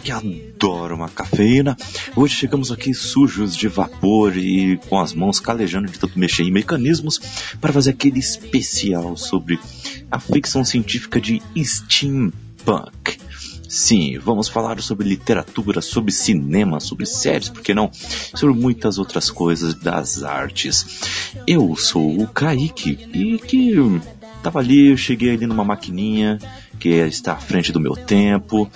Que adora uma cafeína. Hoje chegamos aqui sujos de vapor e com as mãos calejando de tanto mexer em mecanismos para fazer aquele especial sobre a ficção científica de steampunk. Sim, vamos falar sobre literatura, sobre cinema, sobre séries, por que não? Sobre muitas outras coisas das artes. Eu sou o Kaique e que tava ali, eu cheguei ali numa maquininha que está à frente do meu tempo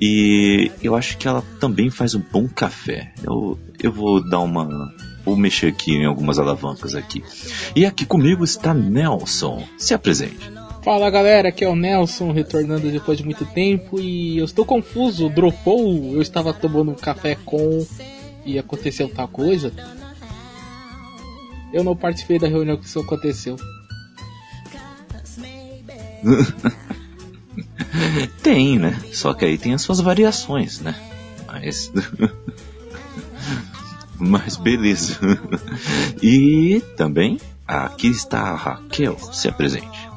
e eu acho que ela também faz um bom café. Eu, eu vou dar uma vou mexer aqui em algumas alavancas aqui. E aqui comigo está Nelson. Se apresente. Fala galera, aqui é o Nelson, retornando depois de muito tempo e eu estou confuso, dropou, eu estava tomando um café com e aconteceu tal coisa. Eu não participei da reunião que isso aconteceu. tem, né? Só que aí tem as suas variações, né? Mas. Mas beleza. E também aqui está a Raquel. Se apresente.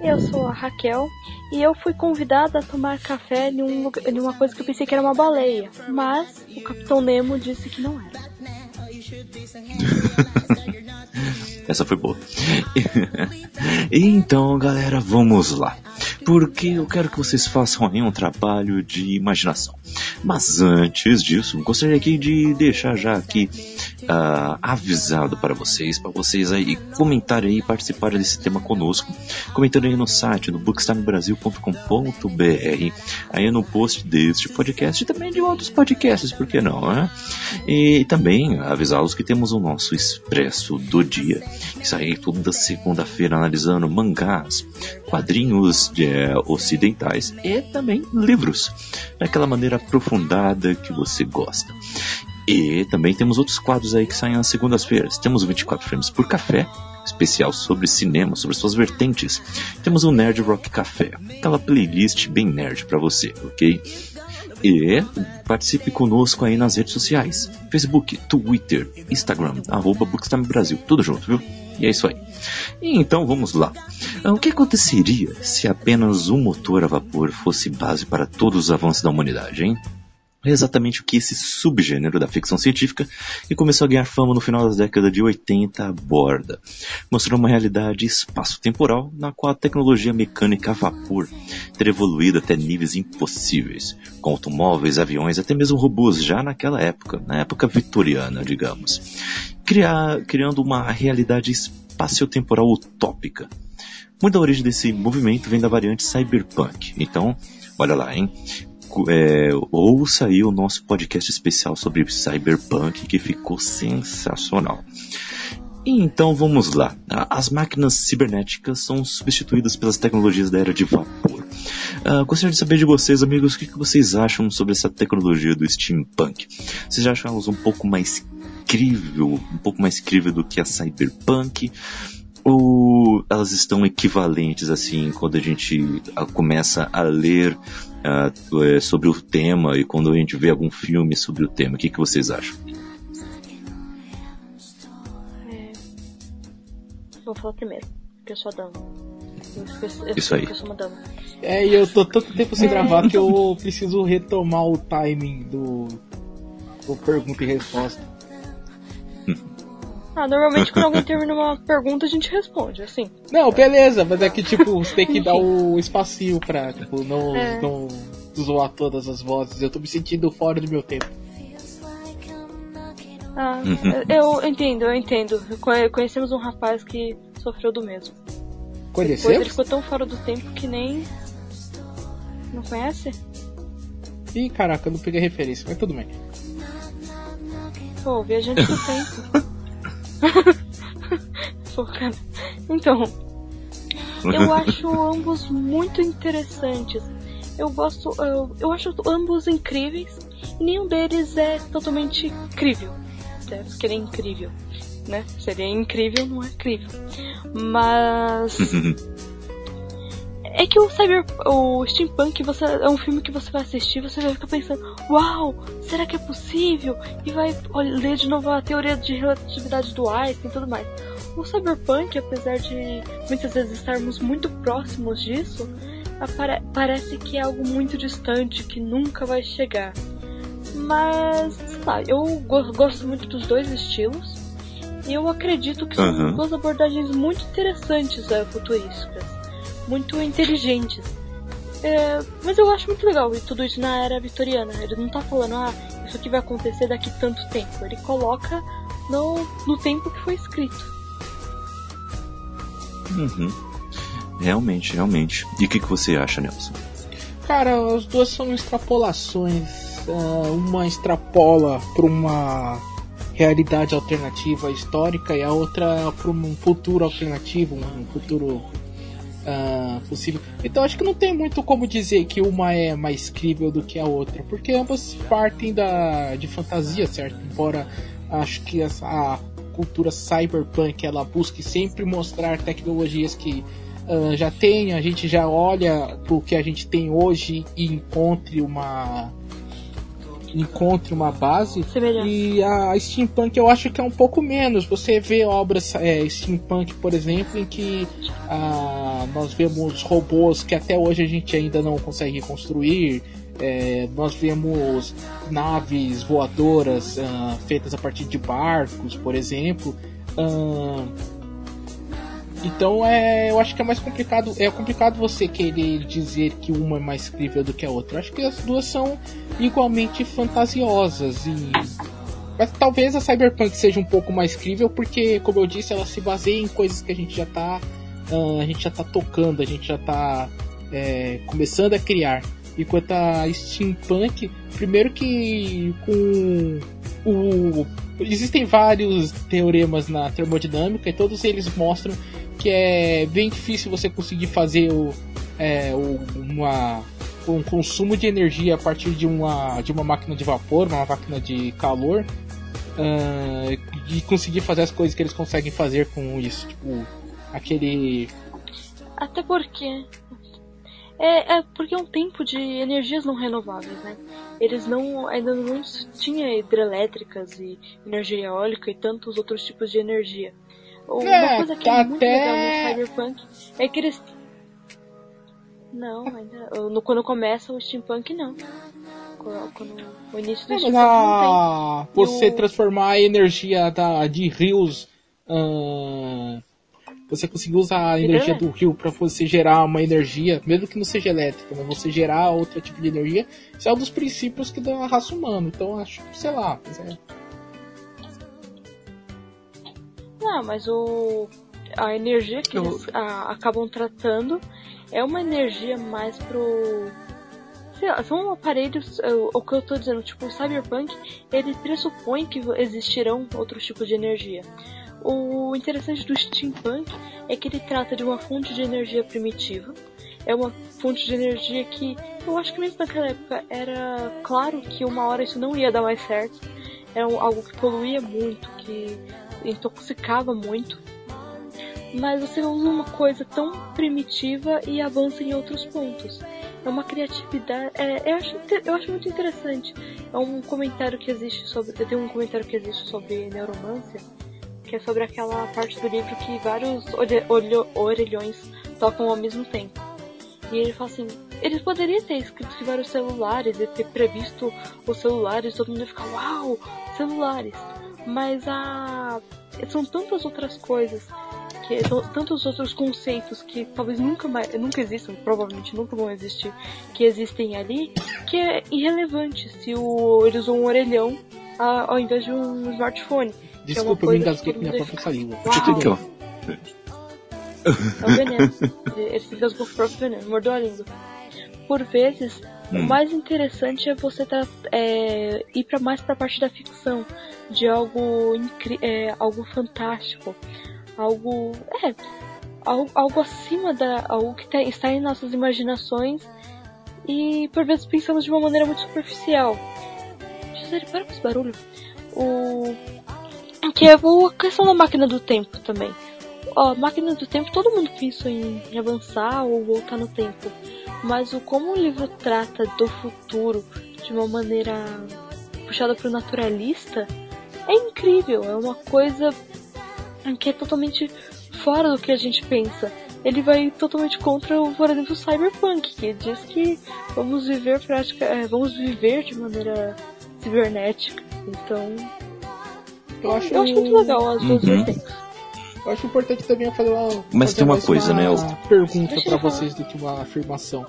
Eu sou a Raquel e eu fui convidada a tomar café em, um, em uma coisa que eu pensei que era uma baleia, mas o Capitão Nemo disse que não era. Essa foi boa. então, galera, vamos lá. Porque eu quero que vocês façam aí um trabalho de imaginação. Mas antes disso, gostaria aqui de deixar já aqui uh, avisado para vocês, para vocês aí comentarem aí, participarem desse tema conosco, comentando aí no site, no bookstimebrasil.com.br, aí no post deste podcast e também de outros podcasts, por que não, né? E também avisá-los que temos o nosso Expresso do Dia, que sai toda segunda-feira analisando mangás, quadrinhos de, é, ocidentais e também livros, daquela maneira aprofundada que você gosta. E também temos outros quadros aí que saem nas segundas-feiras. Temos o 24 Frames por Café, especial sobre cinema, sobre suas vertentes. Temos o Nerd Rock Café, aquela playlist bem nerd para você, ok? E participe conosco aí nas redes sociais: Facebook, Twitter, Instagram, arroba Bookstime Brasil, tudo junto, viu? E é isso aí. Então vamos lá. O que aconteceria se apenas um motor a vapor fosse base para todos os avanços da humanidade, hein? É exatamente o que esse subgênero da ficção científica, que começou a ganhar fama no final da década de 80, aborda. Mostrou uma realidade espaço-temporal na qual a tecnologia mecânica a vapor ter evoluído até níveis impossíveis, com automóveis, aviões, até mesmo robôs já naquela época, na época vitoriana, digamos, criar, criando uma realidade espaço-temporal utópica. Muito da origem desse movimento vem da variante cyberpunk. Então, olha lá, hein? É, ouça aí o nosso podcast especial sobre Cyberpunk, que ficou sensacional. Então vamos lá. As máquinas cibernéticas são substituídas pelas tecnologias da era de vapor. Uh, gostaria de saber de vocês, amigos, o que, que vocês acham sobre essa tecnologia do steampunk? Vocês acham elas um pouco mais crível, um pouco mais crível do que a cyberpunk? Ou elas estão equivalentes assim quando a gente começa a ler uh, sobre o tema e quando a gente vê algum filme sobre o tema. O que, que vocês acham? É... Vou falar primeiro, porque eu sou a dama. Eu, eu, Isso aí. Eu sou uma dama. É, e eu tô tanto tempo sem gravar que eu preciso retomar o timing do, do pergunta e resposta. Ah, normalmente quando alguém termina uma pergunta a gente responde, assim. Não, beleza, mas é que tipo, você tem que dar o espacinho pra, tipo, não, é. não zoar todas as vozes. Eu tô me sentindo fora do meu tempo. Ah, eu entendo, eu entendo. Conhecemos um rapaz que sofreu do mesmo. Conhecemos? Depois ele ficou tão fora do tempo que nem. Não conhece? Ih, caraca, eu não peguei referência, mas tudo bem. Pô, viajante do tempo. Pô, cara. Então, eu acho ambos muito interessantes. Eu gosto, eu, eu acho ambos incríveis. E nenhum deles é totalmente. É, porque ele é incrível. né? Seria incrível, não é incrível. Mas. é que o Cyber. O Steampunk você, é um filme que você vai assistir você vai ficar pensando: Uau, será que é possível? E vai ler de novo a teoria de relatividade do Einstein e tudo mais. O Cyberpunk, apesar de muitas vezes estarmos muito próximos disso, parece que é algo muito distante que nunca vai chegar. Mas, sei lá, eu gosto muito dos dois estilos. E eu acredito que são uhum. duas abordagens muito interessantes é, futurísticas. Muito inteligentes. É, mas eu acho muito legal e tudo isso na era vitoriana. Ele não tá falando, ah, isso aqui vai acontecer daqui tanto tempo. Ele coloca no, no tempo que foi escrito. Uhum. Realmente, realmente. E o que, que você acha, Nelson? Cara, as duas são extrapolações. Uh, uma extrapola para uma realidade alternativa histórica e a outra para um futuro alternativo, um futuro uh, possível. Então acho que não tem muito como dizer que uma é mais crível do que a outra, porque ambas partem da, de fantasia, certo? Embora acho que essa, a cultura cyberpunk ela busque sempre mostrar tecnologias que uh, já tem, a gente já olha para o que a gente tem hoje e encontre uma encontre uma base e a steampunk eu acho que é um pouco menos você vê obras é, steampunk por exemplo em que uh, nós vemos robôs que até hoje a gente ainda não consegue construir é, nós vemos naves voadoras uh, feitas a partir de barcos, por exemplo. Uh, então é, eu acho que é mais complicado. É complicado você querer dizer que uma é mais crível do que a outra. Eu acho que as duas são igualmente fantasiosas e mas talvez a Cyberpunk seja um pouco mais crível porque, como eu disse, ela se baseia em coisas que a gente já está uh, a gente já tá tocando, a gente já está é, começando a criar. Enquanto a steampunk, primeiro que com o existem vários teoremas na termodinâmica e todos eles mostram que é bem difícil você conseguir fazer o, é, uma, um consumo de energia a partir de uma, de uma máquina de vapor, uma máquina de calor, uh, e conseguir fazer as coisas que eles conseguem fazer com isso. Tipo, aquele. Até porque é, é porque é um tempo de energias não renováveis, né? Eles não ainda não tinha hidrelétricas e energia eólica e tantos outros tipos de energia. Uma é, coisa que é muito legal no Cyberpunk é que eles não, ainda no, quando começa o steampunk não. Quando, o início do steampunk não tem. Você o... transformar a energia da, de rios hum, você conseguir usar a energia do rio para você gerar uma energia, mesmo que não seja elétrica, mas você gerar outro tipo de energia, isso é um dos princípios que dá a raça humana. Então acho, sei lá, é... Não, mas o a energia que Eu... eles a, acabam tratando é uma energia mais pro sei lá, são aparelhos, é, o que eu tô dizendo, tipo, o Cyberpunk, ele pressupõe que existirão outros tipos de energia. O interessante do steampunk é que ele trata de uma fonte de energia primitiva. É uma fonte de energia que eu acho que mesmo naquela época era claro que uma hora isso não ia dar mais certo. Era algo que poluía muito, que intoxicava muito. Mas você usa uma coisa tão primitiva e avança em outros pontos. É uma criatividade. É, eu, acho, eu acho muito interessante. É um comentário que existe sobre. Eu tenho um comentário que existe sobre neuromancia que é sobre aquela parte do livro que vários orelhões tocam ao mesmo tempo. E ele fala assim, eles poderiam ter escrito que vários celulares e ter previsto os celulares, todo mundo ia ficar, uau, celulares. Mas a são tantas outras coisas, que são tantos outros conceitos que talvez nunca mais, nunca existam, provavelmente nunca vão existir, que existem ali, que é irrelevante se o, eles usam um orelhão a, ao invés de um smartphone. Desculpa, é eu me engasguei com minha própria saliva. Uau. É o veneno. Ele se engasgou com o próprio veneno, mordeu a língua. Por vezes, hum. o mais interessante é você tá, é, ir para mais para a parte da ficção, de algo é, algo fantástico, algo é algo, algo acima da algo que tá, está em nossas imaginações e por vezes pensamos de uma maneira muito superficial. Gisele, para com esse barulho. O Que é a questão da máquina do tempo também. Ó, máquina do tempo, todo mundo pensa em avançar ou voltar no tempo. Mas o como o livro trata do futuro de uma maneira puxada pro naturalista é incrível. É uma coisa que é totalmente fora do que a gente pensa. Ele vai totalmente contra, por exemplo, o cyberpunk, que diz que vamos viver prática, é, vamos viver de maneira cibernética. Então, eu acho, eu acho muito legal as duas uhum. Eu acho importante também fazer uma. Mas fazer tem uma coisa, uma né? pergunta para vocês do que uma afirmação.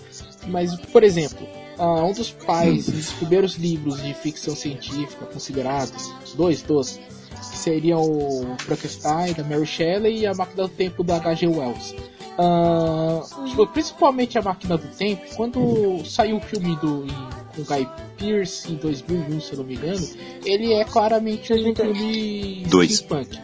Mas, por exemplo, uh, um dos pais dos primeiros livros de ficção científica considerados, os dois, dois, que seriam o Frankenstein da Mary Shelley e a Máquina do Tempo da H.G. Wells. Uh, principalmente a Máquina do Tempo, quando saiu o filme do com Guy Pearce em 2001, se eu não me engano, ele é claramente um filme Dois. steampunk.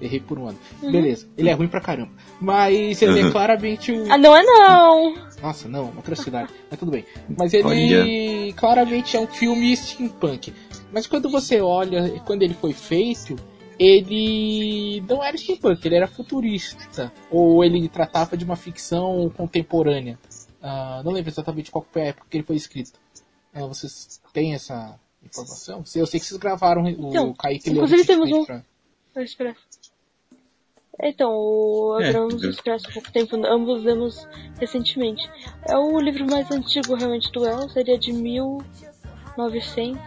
Errei por um ano. Uhum. Beleza, ele é ruim pra caramba. Mas ele é uhum. é claramente um. Ah, não é não! Nossa, não, atrocidade. Mas tudo bem. Mas ele olha. claramente é um filme steampunk. Mas quando você olha, quando ele foi feito, ele não era steampunk, ele era futurista. Ou ele tratava de uma ficção contemporânea. Uh, não lembro exatamente qual foi a época que ele foi escrito. Uh, vocês têm essa informação? Eu sei que vocês gravaram então, o Kaique Inclusive temos um... Pra... Então, o é, Abramos é, Expresso há pouco tempo, ambos lemos recentemente. É o livro mais antigo realmente do El, seria de 1900.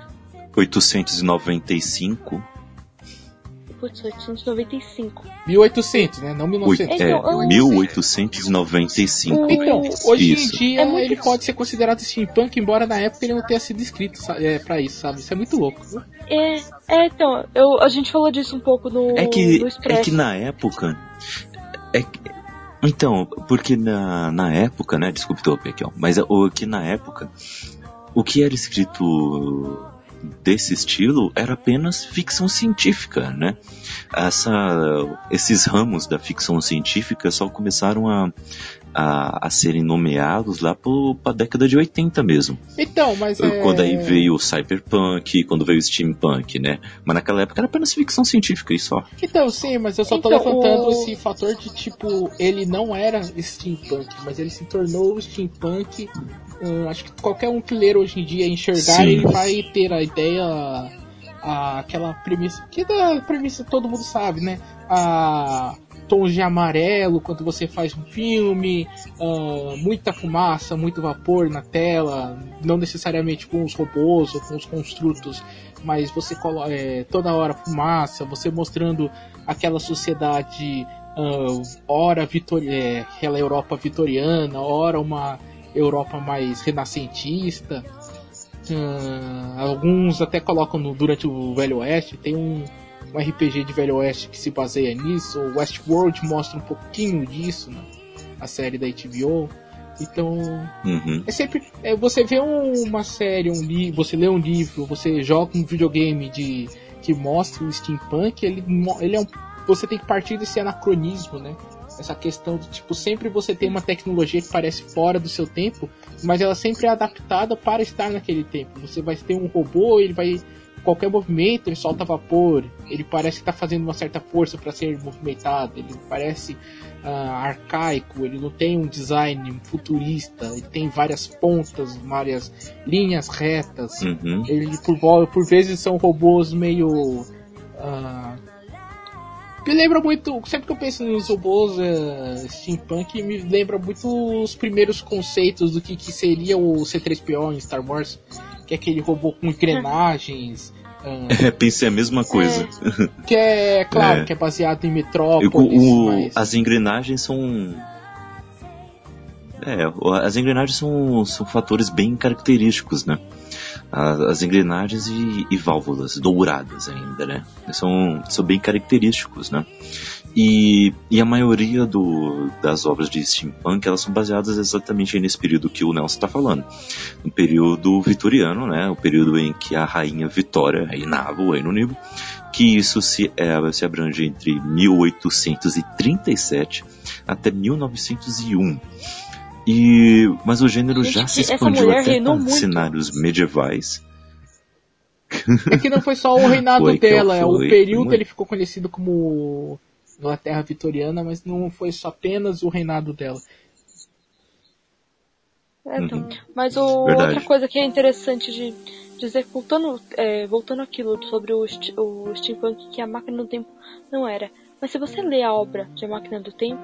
895. Putz, 895. 1800, né? Não 1900. É, então, 1895. Então, hoje isso. em dia é ele pode ser considerado steampunk, embora na época ele não tenha sido escrito é, pra isso, sabe? Isso é muito louco. É, é então, eu, a gente falou disso um pouco no, é que, no É que na época... É que, então, porque na, na época, né? Desculpe, tô aqui, ó, mas o que na época, o que era escrito desse estilo era apenas ficção científica, né? Essa, esses ramos da ficção científica só começaram a, a, a serem nomeados lá para a década de 80 mesmo. Então, mas é... Quando aí veio o cyberpunk, quando veio o steampunk, né? Mas naquela época era apenas ficção científica e só. Então, sim, mas eu só então, tô levantando o... esse fator de tipo, ele não era steampunk, mas ele se tornou steampunk Uh, acho que qualquer um que ler hoje em dia enxergar, Sim. ele vai ter a ideia, a, aquela premissa, que da premissa todo mundo sabe, né? A tons de amarelo quando você faz um filme, uh, muita fumaça, muito vapor na tela, não necessariamente com os robôs ou com os construtos, mas você coloca é, toda hora fumaça, você mostrando aquela sociedade uh, ora vitor é, aquela Europa vitoriana, ora uma Europa mais renascentista. Uh, alguns até colocam no, durante o Velho Oeste. Tem um, um RPG de Velho Oeste que se baseia nisso. O Westworld mostra um pouquinho disso, né? a série da HBO. Então, uhum. é sempre. É, você vê um, uma série, um livro, você lê um livro, você joga um videogame de que mostra o steampunk, ele, ele é um. Você tem que partir desse anacronismo, né? essa questão de tipo sempre você tem uma tecnologia que parece fora do seu tempo, mas ela sempre é adaptada para estar naquele tempo. Você vai ter um robô, ele vai qualquer movimento ele solta vapor, ele parece que está fazendo uma certa força para ser movimentado, ele parece uh, arcaico, ele não tem um design futurista, ele tem várias pontas, várias linhas retas, uhum. ele por, por vezes são robôs meio uh, me lembra muito, sempre que eu penso nos robôs uh, steampunk, me lembra muito os primeiros conceitos do que, que seria o C3PO em Star Wars, que é aquele robô com engrenagens. É, pensei a mesma coisa. É, que é, claro, é. que é baseado em Metrópolis. O, mas... As engrenagens são. É, as engrenagens são, são fatores bem característicos, né? as engrenagens e, e, válvulas douradas ainda, né? São, são bem característicos, né? E, e a maioria do, das obras de steampunk elas são baseadas exatamente nesse período que o Nelson está falando, no período vitoriano, né? O período em que a rainha Vitória reinava o Reino Unido, que isso se, é, se abrange entre 1837 até 1901. E, mas o gênero já se expandiu até para cenários medievais. É que não foi só o reinado Foi que dela, é o período foi. ele ficou conhecido como Inglaterra Vitoriana, mas não foi só apenas o reinado dela. É, então. Uhum. Mas o, Verdade. outra coisa que é interessante de dizer, voltando, é, voltando aquilo sobre o, o steampunk, que a máquina do tempo não era. Mas se você lê a obra de A Máquina do Tempo,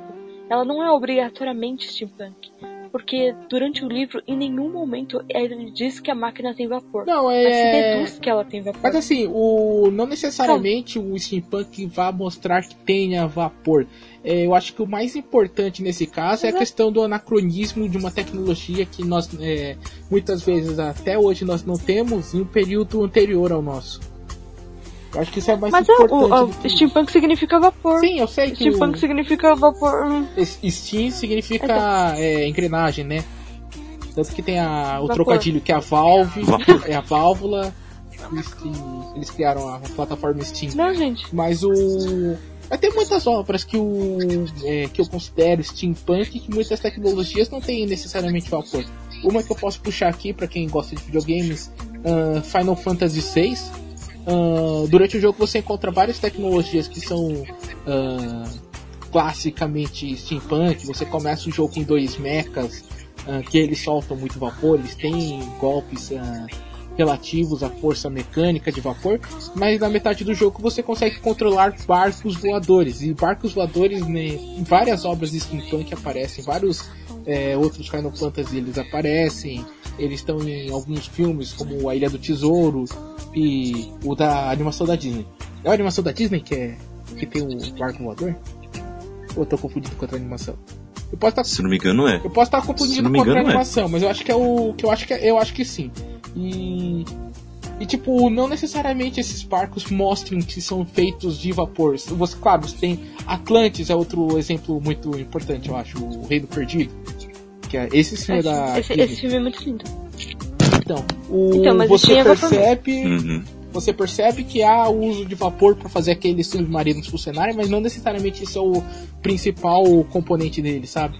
ela não é obrigatoriamente steampunk. Porque durante o livro, em nenhum momento ele diz que a máquina tem vapor. Não, Mas se é. deduz que ela tem vapor. Mas assim, o não necessariamente o steampunk vai mostrar que tenha vapor. É, eu acho que o mais importante nesse caso é a questão do anacronismo de uma tecnologia que nós é, muitas vezes até hoje nós não temos em um período anterior ao nosso. Eu acho que isso é mais Mas é, importante. o, que- o steampunk significa vapor. Sim, eu sei que Steampunk o significa vapor. hum. Steam significa é, engrenagem, né? Tanto que tem a, o Vapor. trocadilho que é a Valve, é a válvula. Steam- Eles criaram a plataforma Steam. Não, gente. Mas o. Vai ter muitas obras que, o, é, que eu considero steampunk que muitas tecnologias não têm necessariamente vapor. Uma que eu posso puxar aqui para quem gosta de videogames, ah, Final Fantasy VI. Ah, durante o jogo você encontra várias tecnologias que são ah, classicamente steampunk. Você começa o jogo com dois mechas ah, que eles soltam muito vapor, eles têm golpes relativos à força mecânica de vapor, mas na metade do jogo você consegue controlar barcos voadores. E barcos voadores, né, em várias obras de steampunk aparecem, vários é, outros Final Fantasy eles aparecem, eles estão em alguns filmes, como A Ilha do Tesouro e o da animação da Disney. É a animação da Disney que, é, que tem o barco voador? Ou eu tô confundido com outra animação? Eu posso estar Se não me engano, é. eu posso estar Se confundindo não com outra é. animação, mas eu acho que é o que eu acho que é, eu acho que sim. E e tipo, não necessariamente esses barcos mostrem que são feitos de vapor. Você, claro, você tem Atlantis é outro exemplo muito importante, eu acho, o Reino Perdido. Que é esse sim é da esse, Disney. esse filme é muito lindo. Então, o, Então, mas você tinha vapor. percebe Uhum. você percebe que há o uso de vapor para fazer aqueles submarinos funcionarem, mas não necessariamente esse é o principal componente dele, sabe?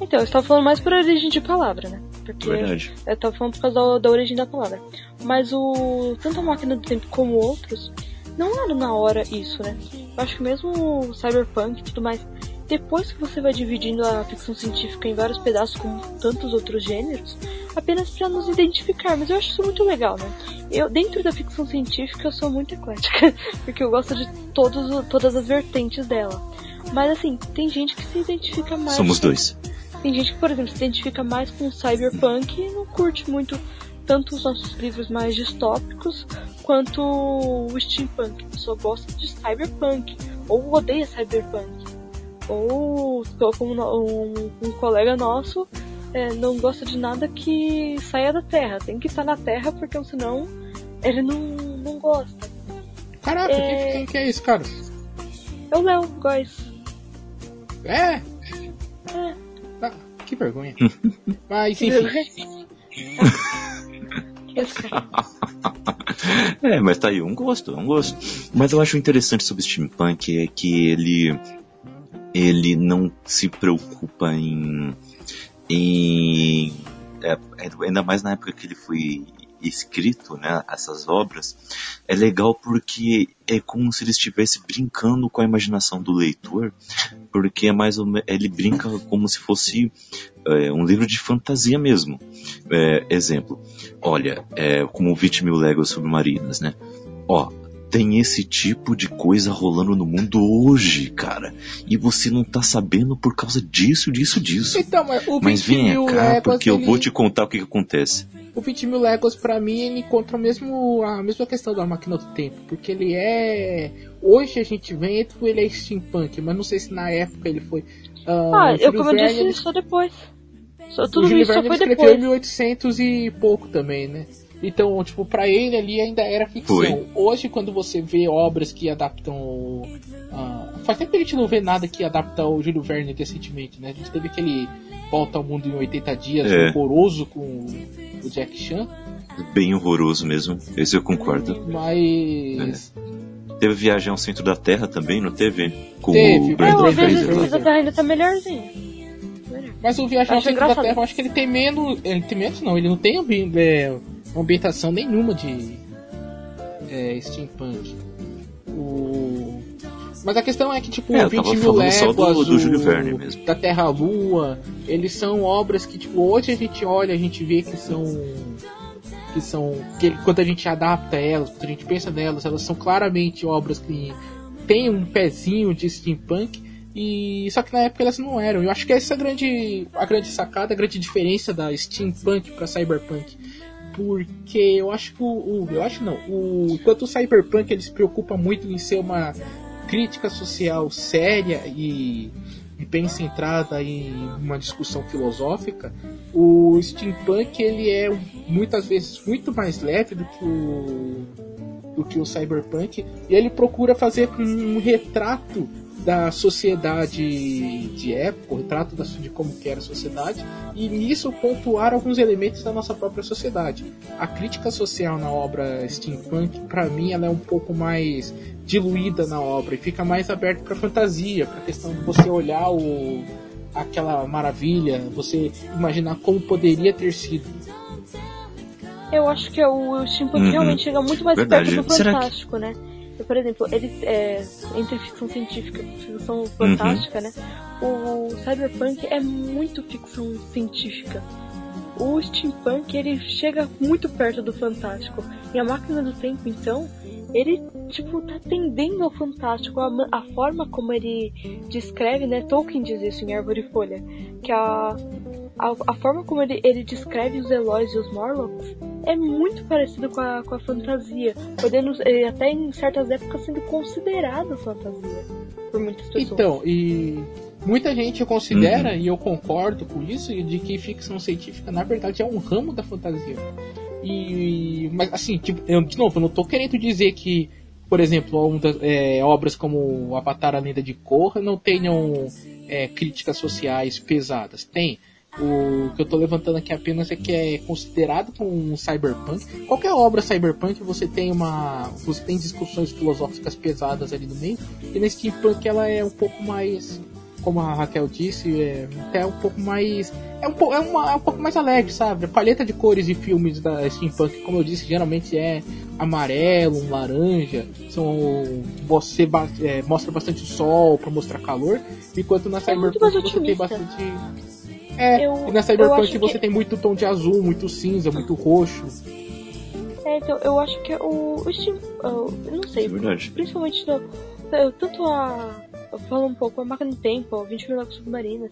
Então, eu estava falando mais por origem de palavra, né? Porque Verdade. eu tava falando por causa da, da origem da palavra. Mas o. Tanto a máquina do tempo como outros, não era na hora isso, né? Eu acho que mesmo o Cyberpunk e tudo mais, depois que você vai dividindo a ficção científica em vários pedaços, como tantos outros gêneros, apenas pra nos identificar, mas eu acho isso muito legal, né? Eu, dentro da ficção científica, eu sou muito eclética, porque eu gosto de todos, todas as vertentes dela. Mas assim, tem gente que se identifica mais. Somos com- dois. tem gente que, por exemplo, se identifica mais com o cyberpunk e não curte muito tanto os nossos livros mais distópicos quanto o steampunk. A pessoa gosta de cyberpunk ou odeia cyberpunk. Ou, como no- um, um colega nosso, é, não gosta de nada que saia da Terra. Tem que estar na Terra porque senão ele não, não gosta. Caraca, É. quem, quem que é esse cara? É o Léo Góes. É? É. Ah, que vergonha. Mas enfim. É, mas tá aí, um gosto, é um gosto. Mas eu acho interessante sobre steampunk é que ele ele não se preocupa em em é, é, ainda mais na época que ele foi escrito, né, essas obras, é legal porque é como se ele estivesse brincando com a imaginação do leitor, porque é mais ou me- ele brinca como se fosse é, um livro de fantasia mesmo. É, exemplo, olha, é, como 20 mil léguas submarinas, né? Ó, tem esse tipo de coisa rolando no mundo hoje, cara. E você não tá sabendo por causa disso, disso, disso. então, mas o 20 Mas venha cá, léguas, porque eu ele- vou te contar o que, que acontece. O 20 mil léguas, pra mim, ele encontra o mesmo, a mesma questão da máquina do tempo. Porque ele é. Hoje a gente vê que ele é steampunk, mas não sei se na época ele foi. Ah, o eu como eu disse, ele- só depois. Só, o tudo Júlio isso só foi escreveu depois. em 1800 e pouco também, né? Então, tipo, pra ele ali ainda era ficção. Foi. Hoje, quando você vê obras que adaptam. ah, faz tempo que a gente não vê nada que adapta o Júlio Verne recentemente, né? A gente teve aquele Volta ao Mundo em 80 Dias É. horroroso com o Jack Chan, Bem horroroso mesmo, esse eu concordo. mas. Teve Viagem ao Centro da Terra também, não teve? Com Teve, o Brandon Não, a Brandon Viagem Fraser. Fraser. da Terra ainda tá melhorzinho. Mas o Viagem ao Centro da. Terra, eu acho que ele tem menos. Ele tem menos não, ele não tem é, ambientação nenhuma de é, steampunk. O... Mas a questão é que, tipo, É, eu 20 tava mil léguas, do- do o- da Terra-Lua, eles são obras que, tipo, hoje a gente olha, a gente vê que são... Que são... Que, quando a gente adapta elas, quando a gente pensa nelas, elas são claramente obras que têm um pezinho de steampunk, e só que na época elas não eram. Eu acho que essa é a grande, a grande sacada, a grande diferença da steampunk para cyberpunk. Porque eu acho que o, eu acho não, o enquanto o cyberpunk ele se preocupa muito em ser uma crítica social séria e, e bem centrada em uma discussão filosófica, o steampunk ele é muitas vezes muito mais leve do que o do que o cyberpunk e ele procura fazer um retrato da sociedade de época, o retrato da, de como que era a sociedade, e nisso pontuar alguns elementos da nossa própria sociedade. A crítica social na obra steampunk, para mim, ela é um pouco mais diluída na obra e fica mais aberta para fantasia, para a questão de você olhar o aquela maravilha, você imaginar como poderia ter sido. Eu acho que o steampunk Uhum. realmente chega muito mais Verdade. perto do Será que- fantástico, né? Por exemplo, ele é, entre ficção científica e ficção Uhum. fantástica, né? O cyberpunk é muito ficção científica. O steampunk ele chega muito perto do fantástico. E a máquina do tempo, então, ele tipo tá tendendo ao fantástico. A, a forma como ele descreve, né? Tolkien diz isso em Árvore e Folha, que a a, a forma como ele, ele descreve os Eloys e os Morlocks é muito parecido com a, com a fantasia, podendo eh, até em certas épocas sendo considerado fantasia por muitas pessoas. Então, e muita gente considera, Uhum. e eu concordo com isso, de que ficção científica na verdade é um ramo da fantasia. E mas assim, tipo, eu, de novo, eu não tô querendo dizer que, por exemplo, um das- é, obras como Avatar a Lenda de Korra não tenham é, críticas sociais pesadas. Tem. O que eu tô levantando aqui apenas é que é considerado como um cyberpunk. Qualquer obra cyberpunk você tem uma. você tem discussões filosóficas pesadas ali no meio. E na steampunk ela é um pouco mais. Como a Raquel disse, é até um pouco mais. É um, po- é, uma, é um pouco mais alegre, sabe? A paleta de cores de filmes da steampunk, como eu disse, geralmente é amarelo, laranja. São. Você é, mostra bastante sol para mostrar calor. Enquanto na É cyberpunk você tem bastante. É, Eu- e na Cyberpunk você que- tem muito tom de azul, muito cinza, muito roxo. É, então, eu acho que o, o steam, eu não sei, É principalmente tanto a eu falo um pouco a máquina do tempo, 20 mil submarinas,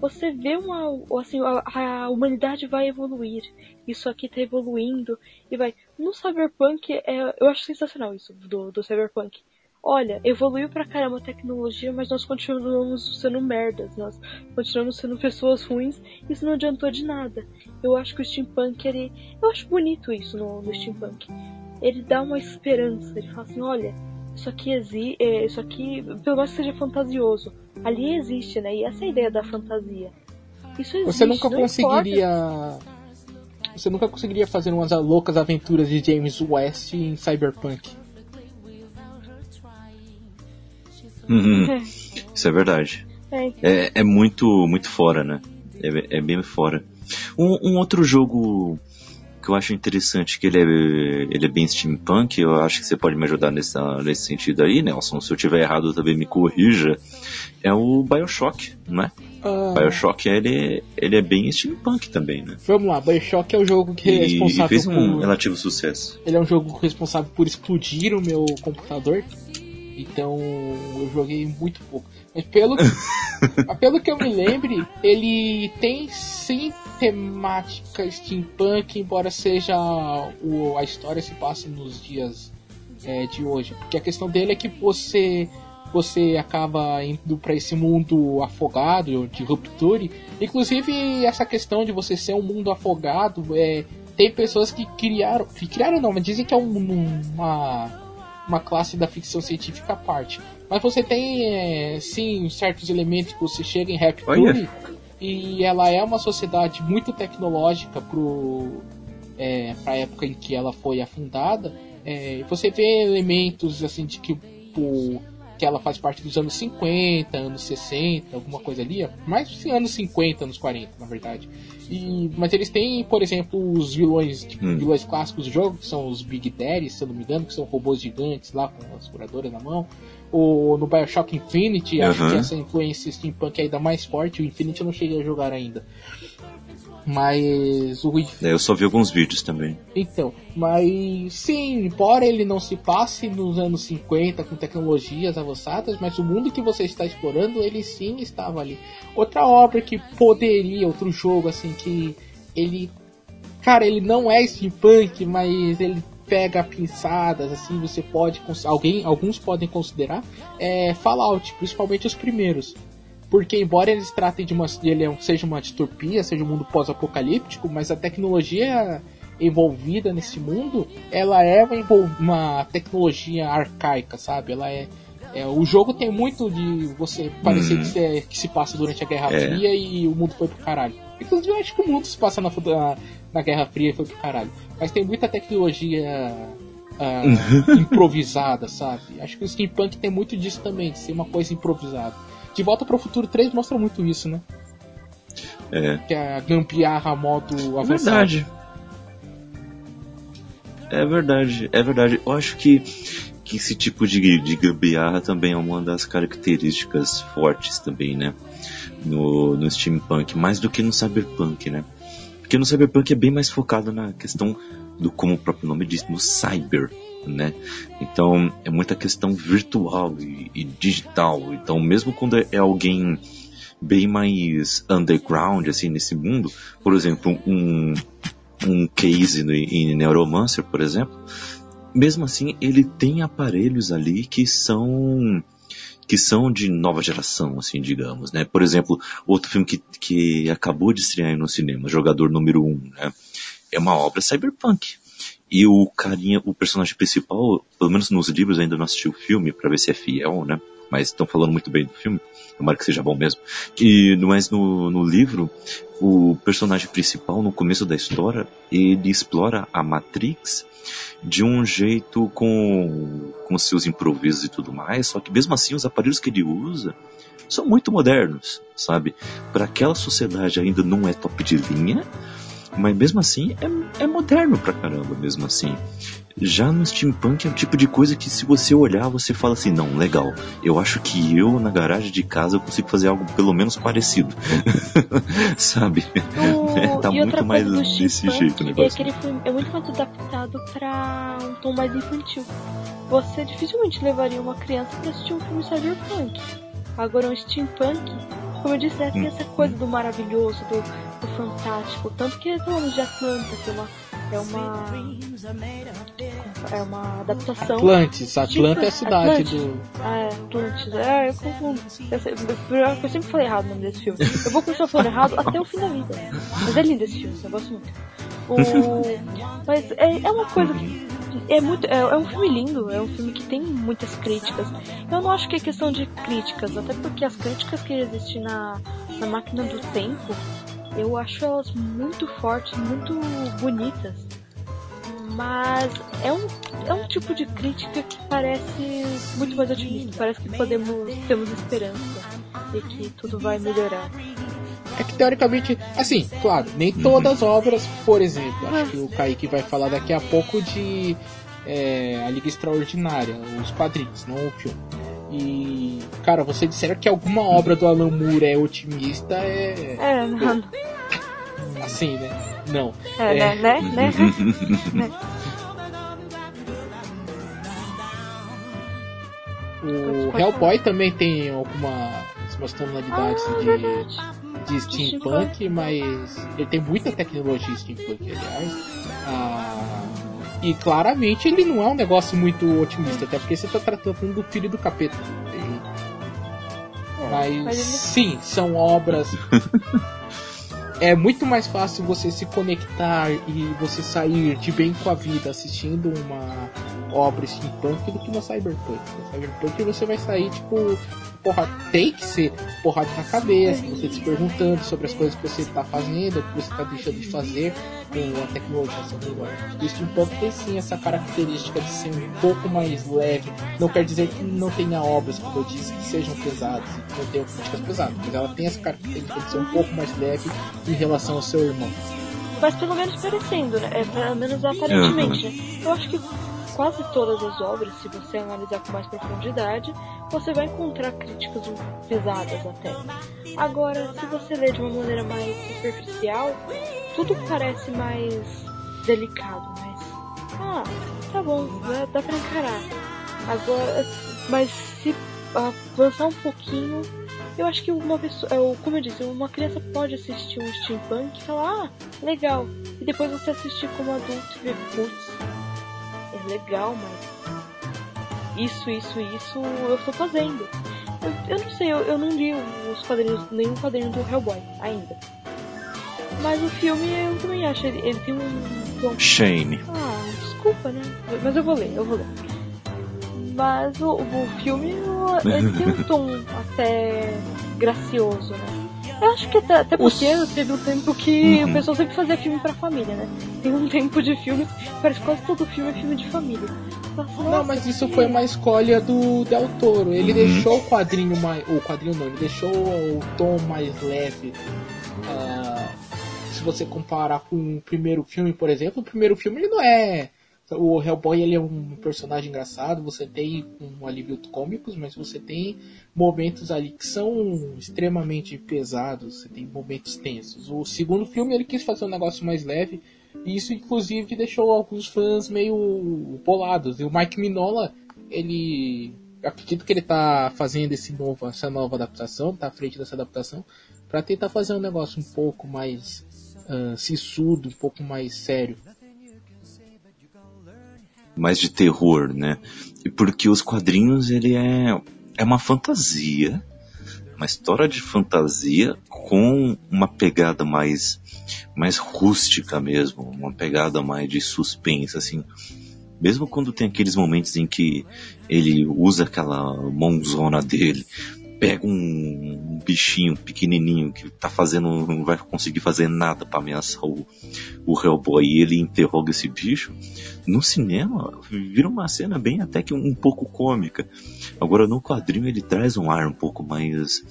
você vê uma assim a, a humanidade vai evoluir, isso aqui tá evoluindo e vai no cyberpunk é, eu acho sensacional isso do, do cyberpunk. Olha, evoluiu pra caramba a tecnologia, mas nós continuamos sendo merdas, nós continuamos sendo pessoas ruins, isso não adiantou de nada. Eu acho que o steampunk, ele. Eu acho bonito isso no, no steampunk. Ele dá uma esperança, ele fala assim, olha, isso aqui existe. Isso aqui, pelo menos que seja fantasioso, ali existe, né? E essa é a ideia da fantasia. Isso existe. Você nunca conseguiria. Você nunca conseguiria fazer umas loucas aventuras de James West em Cyberpunk. Uhum. importa. Isso é verdade. É, É, é muito, muito fora, né? É, é bem fora. Um, um outro jogo que eu acho interessante, que ele é, ele é bem steampunk, eu acho que você pode me ajudar nessa, nesse sentido aí, Nelson. Se eu tiver errado também me corrija. É o Bioshock, não é? Ah, Bioshock ele, ele é bem steampunk também, né? Vamos lá, Bioshock é o jogo que é E, e responsável fez um por. relativo sucesso. Ele é um jogo responsável por explodir o meu computador. Então eu joguei muito pouco. Mas pelo pelo que eu me lembre, ele tem sim temática steampunk, embora seja o, a história se passe nos dias é, de hoje. Porque a questão dele é que você você acaba indo para esse mundo afogado de rupture. Inclusive essa questão de você ser um mundo afogado, é, tem pessoas que criaram, que criaram não, mas dizem que é um- uma uma classe da ficção científica à parte. Mas você tem é, sim certos elementos que você chega em Rapture e ela é uma sociedade muito tecnológica pro é, para a época em que ela foi afundada. É, você vê elementos assim de que o que ela faz parte dos anos 50, anos 60, alguma coisa ali, mais anos 50, anos 40, na verdade. E, mas eles têm, por exemplo, os vilões, tipo, hum. vilões clássicos do jogo, que são os Big Daddy, se eu não me engano, que são robôs gigantes lá com as curadoras na mão. Ou no Bioshock Infinity, uhum. acho que essa influência steampunk é ainda mais forte. O Infinity eu não cheguei a jogar ainda. Mas o é, Eu só vi alguns vídeos também. Então, mas sim, embora ele não se passe nos anos 50 com tecnologias avançadas, mas o mundo que você está explorando, ele sim estava ali. Outra obra que poderia, outro jogo assim que ele cara, ele não é steampunk, mas ele pega pinçadas assim, você pode alguém, alguns podem considerar é Fallout, principalmente os primeiros. Porque embora eles tratem de uma. ele é seja uma distopia, seja um mundo pós-apocalíptico, mas a tecnologia envolvida nesse mundo, ela é uma, uma tecnologia arcaica, sabe? Ela é, é, o jogo tem muito de você parecer uhum. que, se, que, se passa durante a Guerra é. Fria e o mundo foi pro caralho. Inclusive, eu acho que o mundo se passa na, na Guerra Fria e foi pro caralho. Mas tem muita tecnologia uh, improvisada, sabe? Acho que o steampunk tem muito disso também, de ser uma coisa improvisada. De Volta para o Futuro 3 mostra muito isso, né? É. Que é a gambiarra modo avançado. É verdade. É verdade, é verdade. Eu acho que, que esse tipo de, de gambiarra também é uma das características fortes também, né? No, no steampunk, mais do que no cyberpunk, né? Porque no cyberpunk é bem mais focado na questão do, como o próprio nome diz, no cyber, né? Então é muita questão virtual e, e digital. Então mesmo quando é alguém bem mais underground assim nesse mundo, por exemplo, um um case no, em Neuromancer, por exemplo, mesmo assim ele tem aparelhos ali que são que são de nova geração, assim, digamos, né? Por exemplo, outro filme que, que acabou de estrear no cinema, Jogador Número 1, um, né? É uma obra cyberpunk, e o carinha, o personagem principal, pelo menos nos livros ainda não assisti o filme para ver se é fiel, né? Mas estão falando muito bem do filme. Tomara que seja bom mesmo. E, mas no, no livro, o personagem principal, no começo da história, ele explora a Matrix de um jeito com, com seus improvisos e tudo mais, só que mesmo assim os aparelhos que ele usa são muito modernos, sabe? Para aquela sociedade ainda não é top de linha, mas mesmo assim é, é moderno pra caramba, mesmo assim. Já no steampunk é o tipo de coisa que se você olhar, você fala assim, não, legal. Eu acho que eu na garagem de casa eu consigo fazer algo pelo menos parecido. Sabe? O... tá e muito mais desse jeito o negócio. É que ele foi, é muito mais adaptado para um tom mais infantil. Você dificilmente levaria uma criança para assistir um filme cyberpunk. Agora um steampunk, como eu disse, né, tem essa coisa do maravilhoso, do do fantástico. Tanto que falamos de que é uma. É uma. É uma adaptação. Atlantis, Atlanta é a cidade Atlantis. do. Ah, é, Atlantis. É, eu confundo. Eu, eu, eu, sempre falei errado o nome desse filme. Eu vou continuar falando errado até o fim da vida. Mas é lindo esse filme, eu gosto muito. O... Mas é, é uma coisa que é muito é, é, um filme lindo é um filme que tem muitas críticas eu não acho que é questão de críticas até porque as críticas que existem na, na máquina do tempo eu acho elas muito fortes, muito bonitas. Mas é um, é um tipo de crítica que parece muito mais otimista. Parece que podemos temos esperança e que tudo vai melhorar. É que teoricamente, assim, claro, nem todas as obras, por exemplo, acho que o Kaique vai falar daqui a pouco de é, A Liga Extraordinária, os quadrinhos, não o filme. E, cara, você disser que alguma obra do Alan Moore é otimista é. É, não. Assim, né? Não. É, é... né? né? né? o Hellboy também tem algumas tonalidades ah, de, de steampunk, mas ele tem muita tecnologia steampunk, aliás. Ah, e claramente ele não é um negócio muito otimista, até porque você está tratando do filho do capeta. É, mas, mas ele... sim, são obras. é muito mais fácil você se conectar e você sair de bem com a vida assistindo uma obra steampunk do que no Cyberpunk. No Cyberpunk você vai sair, tipo, porra, tem que ser porrada na cabeça, você se perguntando sobre as coisas que você está fazendo, o que você está deixando de fazer com a tecnologia O steampunk tem sim essa característica de ser um pouco mais leve. Não quer dizer que não tenha obras, como eu disse, que sejam pesadas e que não tenham críticas pesadas, mas ela tem essa característica de ser um pouco mais leve em relação ao seu irmão. Mas pelo menos parecendo, né? É, pelo menos aparentemente. Né? Eu acho que quase todas as obras, se você analisar com mais profundidade, você vai encontrar críticas pesadas até. Agora, se você ler de uma maneira mais superficial, tudo parece mais delicado, mas. Ah, tá bom, dá, dá pra encarar. Agora, mas se avançar um pouquinho, eu acho que uma pessoa, é, como eu disse, uma criança pode assistir um steampunk e falar, ah, legal. E depois você assistir como adulto e ver, putz, legal, mas isso, isso, isso eu estou fazendo. Eu, eu não sei, eu, eu não li os quadrinhos, nenhum quadrinho do Hellboy ainda. Mas o filme eu também acho, ele, ele tem um. Shane. Ah, desculpa, né? Mas eu vou ler, eu vou ler. Mas o, o filme ele tem um tom até gracioso, né? Eu acho que até, até porque Os... teve um tempo que uhum. o pessoal sempre fazia filme pra família, né? Tem um tempo de filme, parece que quase todo filme é filme de família. Nossa, não, mas isso foi uma escolha do Del Toro. Ele uhum. deixou o quadrinho mais. O quadrinho não, ele deixou o tom mais leve. Uh, se você comparar com o primeiro filme, por exemplo, o primeiro filme ele não é o Hellboy ele é um personagem engraçado, você tem um alívio cômicos, mas você tem momentos ali que são extremamente pesados, você tem momentos tensos. O segundo filme ele quis fazer um negócio mais leve, e isso inclusive deixou alguns fãs meio bolados. E o Mike Minola, ele acredito que ele está fazendo esse novo, essa nova adaptação, está à frente dessa adaptação, para tentar fazer um negócio um pouco mais uh, sissudo, um pouco mais sério mais de terror, né? Porque os quadrinhos ele é é uma fantasia, uma história de fantasia com uma pegada mais mais rústica mesmo, uma pegada mais de suspense assim. Mesmo quando tem aqueles momentos em que ele usa aquela mãozona dele pega um, um, bichinho pequenininho que tá fazendo, não vai conseguir fazer nada para ameaçar o, o Hellboy e ele interroga esse bicho, no cinema vira uma cena bem até que um, pouco cômica. Agora no quadrinho ele traz um ar um pouco mais,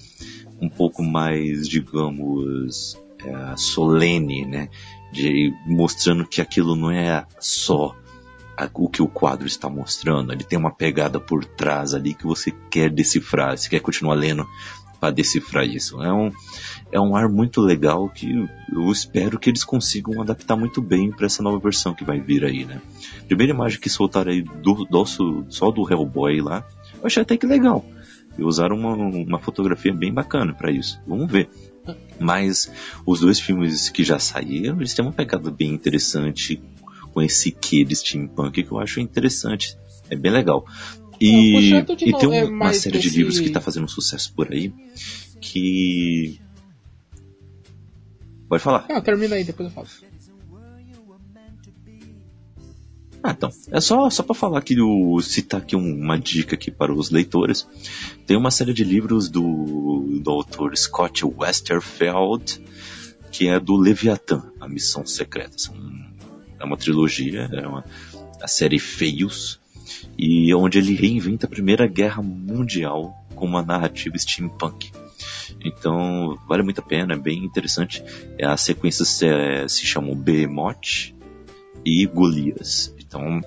um pouco mais, digamos, é, solene, né? De, mostrando que aquilo não é só o que o quadro está mostrando. Ele tem uma pegada por trás ali que você quer decifrar, você quer continuar lendo para decifrar isso. É um, é um ar muito legal que eu espero que eles consigam adaptar muito bem para essa nova versão que vai vir aí, né? Primeira imagem que soltaram aí do, do, só do Hellboy lá, eu achei até que legal. E usaram uma, uma fotografia bem bacana para isso. Vamos ver. Mas os dois filmes que já saíram, eles têm uma pegada bem interessante com esse quê de steampunk que eu acho interessante. É bem legal. E, e tem é uma série desse... de livros que está fazendo sucesso por aí que. Pode falar. Ah, termina aí, depois eu falo. Ah, então. É só, só para falar aqui, o, citar aqui uma dica aqui para os leitores. Tem uma série de livros do, do autor Scott Westerfeld, que é do Leviatã, a missão secreta. São é uma trilogia, é uma, a série Feios, e onde ele reinventa a Primeira Guerra Mundial com uma narrativa steampunk. Então, vale muito a pena, é bem interessante. É, as sequências se, é, se chamam Behemoth e Golias. Então,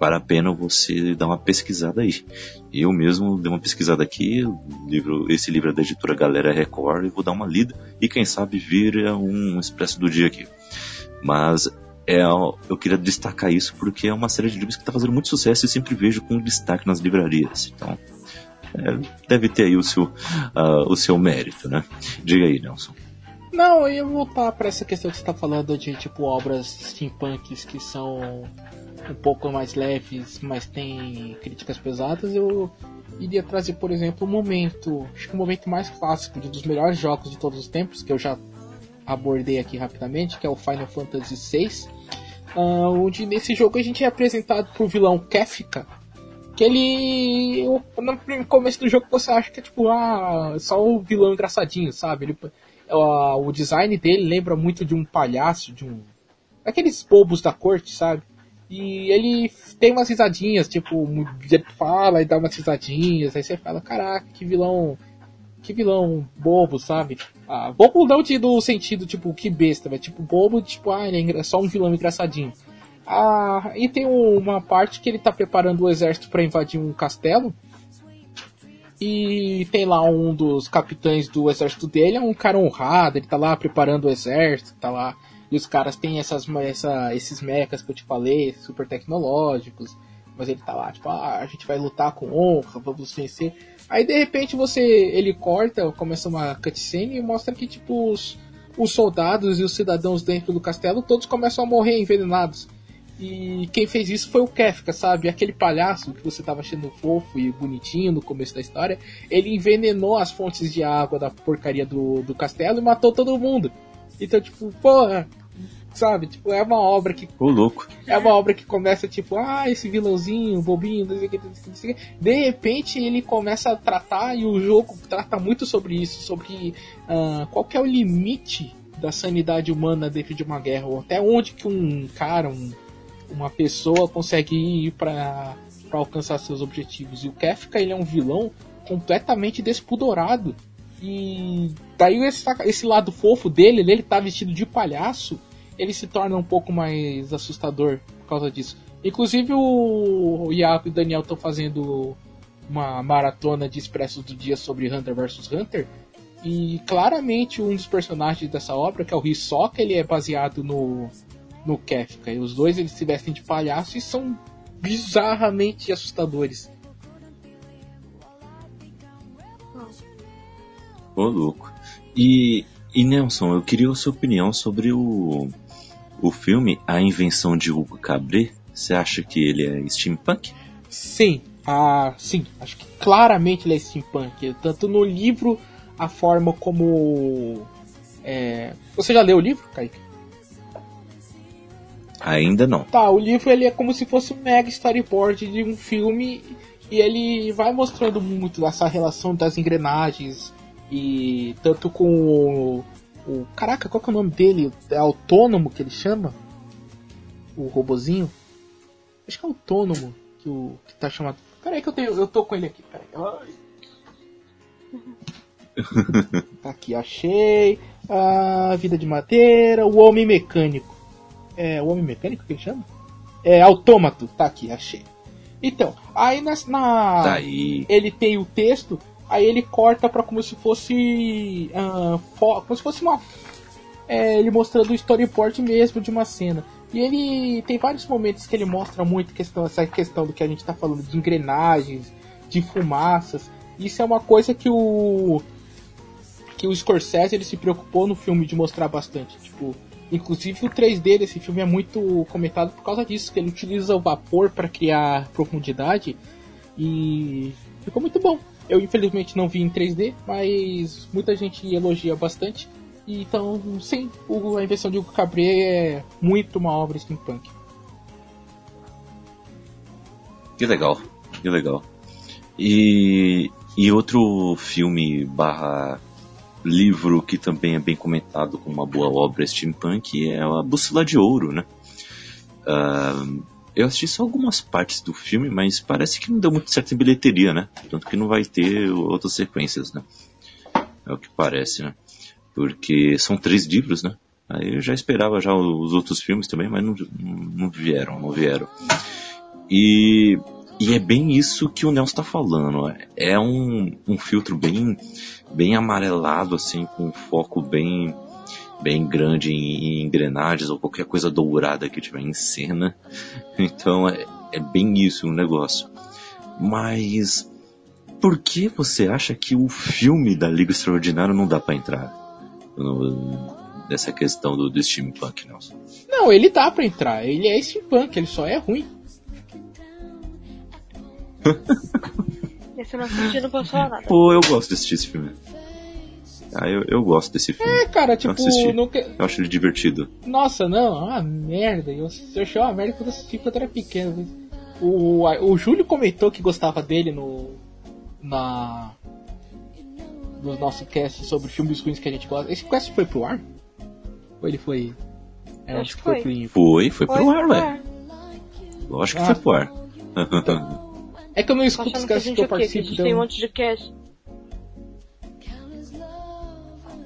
vale a pena você dar uma pesquisada aí. Eu mesmo dei uma pesquisada aqui, livro, esse livro é da editora Galera Record, e vou dar uma lida e quem sabe vira um expresso do dia aqui. Mas é, eu queria destacar isso porque é uma série de livros que está fazendo muito sucesso e sempre vejo com destaque nas livrarias. Então, é, deve ter aí o seu, uh, o seu mérito, né? Diga aí, Nelson. Não, eu ia voltar para essa questão que você está falando de tipo obras steampunks que são um pouco mais leves, mas tem críticas pesadas. Eu iria trazer, por exemplo, um momento, acho que o um momento mais clássico de um dos melhores jogos de todos os tempos, que eu já abordei aqui rapidamente, que é o Final Fantasy VI, Uh, onde nesse jogo a gente é apresentado pro vilão Kefka, que ele. No começo do jogo você acha que é tipo, ah, só o vilão engraçadinho, sabe? Ele, o design dele lembra muito de um palhaço, de um. Aqueles bobos da corte, sabe? E ele tem umas risadinhas, tipo, ele fala e dá umas risadinhas, aí você fala, caraca, que vilão. Que vilão bobo, sabe? Ah, bobo não de, no sentido, tipo, que besta, mas tipo, bobo, tipo, ah, ele é só um vilão engraçadinho. Ah, e tem uma parte que ele tá preparando o exército para invadir um castelo. E tem lá um dos capitães do exército dele, é um cara honrado, ele tá lá preparando o exército, tá lá. E os caras têm essas, essa, esses mechas que eu te falei, super tecnológicos. Mas ele tá lá, tipo, ah, a gente vai lutar com honra, vamos vencer. Aí de repente você. ele corta, começa uma cutscene e mostra que, tipo, os, os soldados e os cidadãos dentro do castelo todos começam a morrer envenenados. E quem fez isso foi o Kefka, sabe? Aquele palhaço que você tava achando fofo e bonitinho no começo da história. Ele envenenou as fontes de água da porcaria do, do castelo e matou todo mundo. Então, tipo, porra, sabe? Tipo, é uma obra que. Ô, louco. É uma obra que começa, tipo, ah, esse vilãozinho, bobinho, não sei o que, não sei o que. De repente ele começa a tratar, e o jogo trata muito sobre isso, sobre uh, qual é o limite da sanidade humana dentro de uma guerra, ou até onde que um cara, um uma pessoa consegue ir para alcançar seus objetivos. E o Kefka ele é um vilão completamente despudorado. E daí esse, esse lado fofo dele, ele tá vestido de palhaço, ele se torna um pouco mais assustador por causa disso. Inclusive o, Iaco e o Daniel estão fazendo uma maratona de expressos do dia sobre Hunter vs Hunter. E claramente um dos personagens dessa obra, que é o Hisoka, ele é baseado no, no Kefka. E os dois eles se vestem de palhaço e são bizarramente assustadores. Ô, louco. E, e Nelson, eu queria a sua opinião sobre o, o filme A Invenção de Hugo Cabret. Você acha que ele é steampunk? Sim, ah, sim. Acho que claramente ele é steampunk. Tanto no livro, a forma como. É... Você já leu o livro, Kaique? Ainda não. Tá, o livro ele é como se fosse um mega storyboard de um filme e ele vai mostrando muito essa relação das engrenagens e tanto com o, o caraca, qual que é o nome dele? É autônomo que ele chama? O robozinho? Acho que é autônomo que o que tá chamado. Peraí que eu tenho, eu tô com ele aqui. Peraí. tá aqui, achei. A vida de madeira, o homem mecânico. É o Homem Mecânico que ele chama? É Autômato, tá aqui, achei. Então, aí na, na tá aí. ele tem o texto, aí ele corta para como se fosse uh, como se fosse uma é, ele mostrando o storyboard mesmo de uma cena. E ele tem vários momentos que ele mostra muito questão, essa questão do que a gente está falando de engrenagens, de fumaças. Isso é uma coisa que o que o Scorsese ele se preocupou no filme de mostrar bastante, tipo, Inclusive o 3D desse filme é muito comentado por causa disso, que ele utiliza o vapor para criar profundidade e ficou muito bom. Eu infelizmente não vi em 3D, mas muita gente elogia bastante. Então, sim, a invenção de Hugo Cabret é muito uma obra steampunk. Que legal, que legal. E, e outro filme barra livro que também é bem comentado como uma boa obra steampunk é a Bússola de Ouro, né? Uh, eu assisti só algumas partes do filme, mas parece que não deu muito certo em bilheteria, né? Tanto que não vai ter outras sequências, né? É o que parece, né? Porque são três livros, né? Aí eu já esperava já os outros filmes também, mas não, não vieram, não vieram. E, e é bem isso que o Nelson está falando. É um, um filtro bem bem amarelado, assim, com um foco bem bem grande em, em engrenagens ou qualquer coisa dourada que tiver em cena. Então é, é bem isso o negócio. Mas por que você acha que o filme da Liga Extraordinária não dá para entrar no, nessa questão do, do steampunk, Nelson? Não, ele dá para entrar. Ele é steampunk, ele só é ruim. Esse eu não assisti, não posso falar nada. Pô, eu gosto de assistir esse filme. Ah, eu, eu gosto desse filme. É, cara, tipo, eu, nunca... eu acho ele divertido. Nossa, não, é uma merda. Eu, eu achei uma merda quando eu assisti quando eu era pequeno. O, o Júlio comentou que gostava dele no. Na. No nosso cast sobre filmes ruins que a gente gosta. Esse cast foi pro ar? Ou ele foi. É, acho que foi. Foi, foi, foi pro ar, velho. Lógico que ah. foi pro ar. Então, é que eu não escuto os casts que eu participo. A gente tem um monte de cast.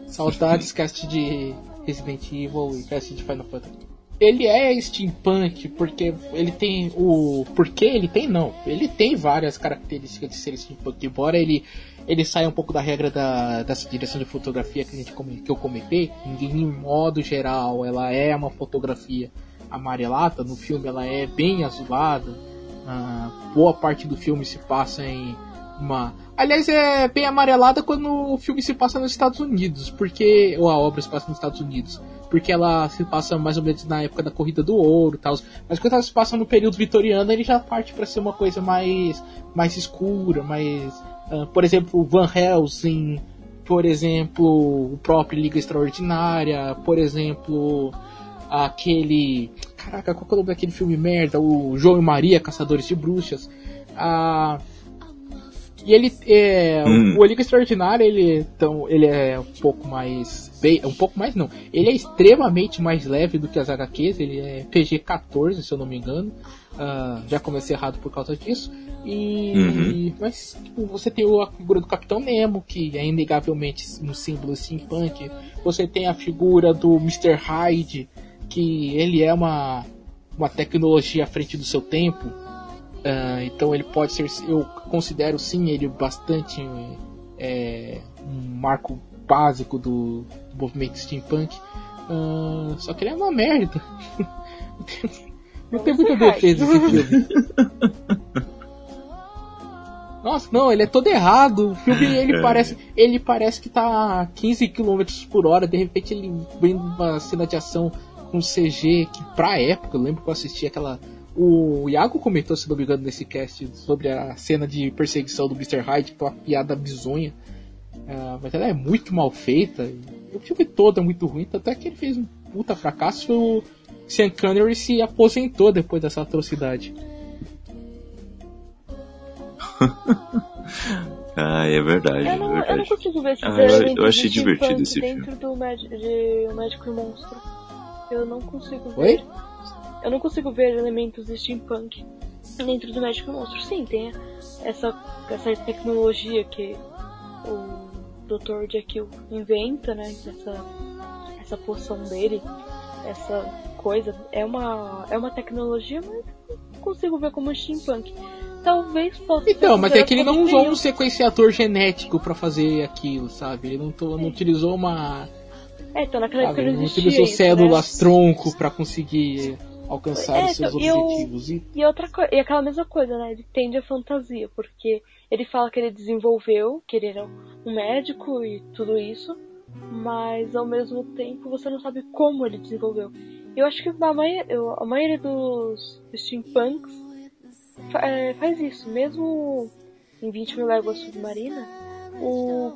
Saudades cast de Resident Evil e cast de Final Fantasy. Ele é steampunk porque ele tem o. Porque ele tem não. Ele tem várias características de ser steampunk. Embora ele, ele saia um pouco da regra da, dessa direção de fotografia que, a gente, que eu comentei, em modo geral ela é uma fotografia amarelada. No filme ela é bem azulada. Uh, boa parte do filme se passa em uma. Aliás, é bem amarelada quando o filme se passa nos Estados Unidos, porque. ou a obra se passa nos Estados Unidos. Porque ela se passa mais ou menos na época da corrida do ouro e tal. Mas quando ela se passa no período vitoriano, ele já parte para ser uma coisa mais, mais escura, mais. Uh, por exemplo, Van Helsing, por exemplo, o próprio Liga Extraordinária, por exemplo, aquele. Caraca, qual é o nome daquele filme merda? O João e Maria, Caçadores de Bruxas. Ah. E ele é, hum. o Liga Extraordinário, ele então ele é um pouco mais um pouco mais não. Ele é extremamente mais leve do que as HQs, ele é PG-14, se eu não me engano. Uh, já comecei errado por causa disso. E uhum. mas tipo, você tem a figura do Capitão Nemo, que é inegavelmente um símbolo steampunk. Você tem a figura do Mr. Hyde, que ele é uma uma tecnologia à frente do seu tempo. Uh, então ele pode ser, eu considero sim ele bastante é, um marco básico do, do movimento steampunk. Uh, só que ele é uma merda. não tem muita defesa esse filme. Nossa, não, ele é todo errado. O filme ele é. parece, ele parece que tá a 15 km por hora, de repente ele vem uma cena de ação com CG que pra época, eu lembro que eu assisti aquela o Iago comentou, se não me engano, nesse cast sobre a cena de perseguição do Mr. Hyde, que é uma piada bizonha. Uh, mas ela é muito mal feita. O filme todo é muito ruim, tanto é que ele fez um puta fracasso. O Sean Connery se aposentou depois dessa atrocidade. ah, é verdade. Eu não, é verdade. Eu não consigo ver esses ah, eu, eu achei divertido esse dentro filme. do Magic, de O Médico e Monstro. Eu não consigo ver. Oi? Eu não consigo ver elementos de steampunk dentro do Médico Monstro. Sim, tem essa, essa tecnologia que o Dr. Jekyll inventa, né? Essa, essa poção dele, essa coisa. É uma, é uma tecnologia, mas não consigo ver como steampunk. Talvez possa Então, mas é que ele não usou um sequenciador genético para fazer aquilo, sabe? Ele não, tô, não utilizou uma. É, então naquela época ele não utilizou isso, células né? tronco para conseguir alcançar é, os seus então, objetivos. E, e outra coisa, e aquela mesma coisa, né? Ele tende a fantasia, porque ele fala que ele desenvolveu, que ele era um médico e tudo isso, mas ao mesmo tempo você não sabe como ele desenvolveu. Eu acho que a maioria, a maioria dos steampunks é, faz isso, mesmo em 20 mil léguas submarina, o,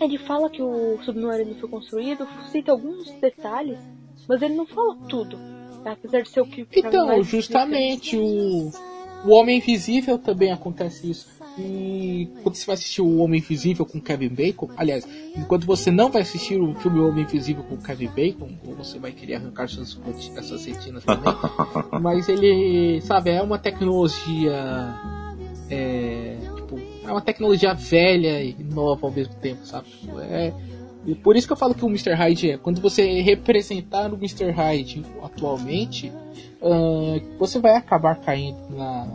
ele fala que o submarino foi construído, cita alguns detalhes, mas ele não fala tudo. Apesar de ser o que. Então, justamente o. O Homem Invisível também acontece isso. E quando você vai assistir o Homem Invisível com Kevin Bacon, aliás, enquanto você não vai assistir o filme Homem Invisível com Kevin Bacon, ou você vai querer arrancar suas, essas retinas também, mas ele, sabe, é uma tecnologia. É, é uma tecnologia velha e nova ao mesmo tempo, sabe? É, e por isso que eu falo que o Mr. Hyde é. Quando você representar o Mr. Hyde atualmente, uh, você vai acabar caindo na,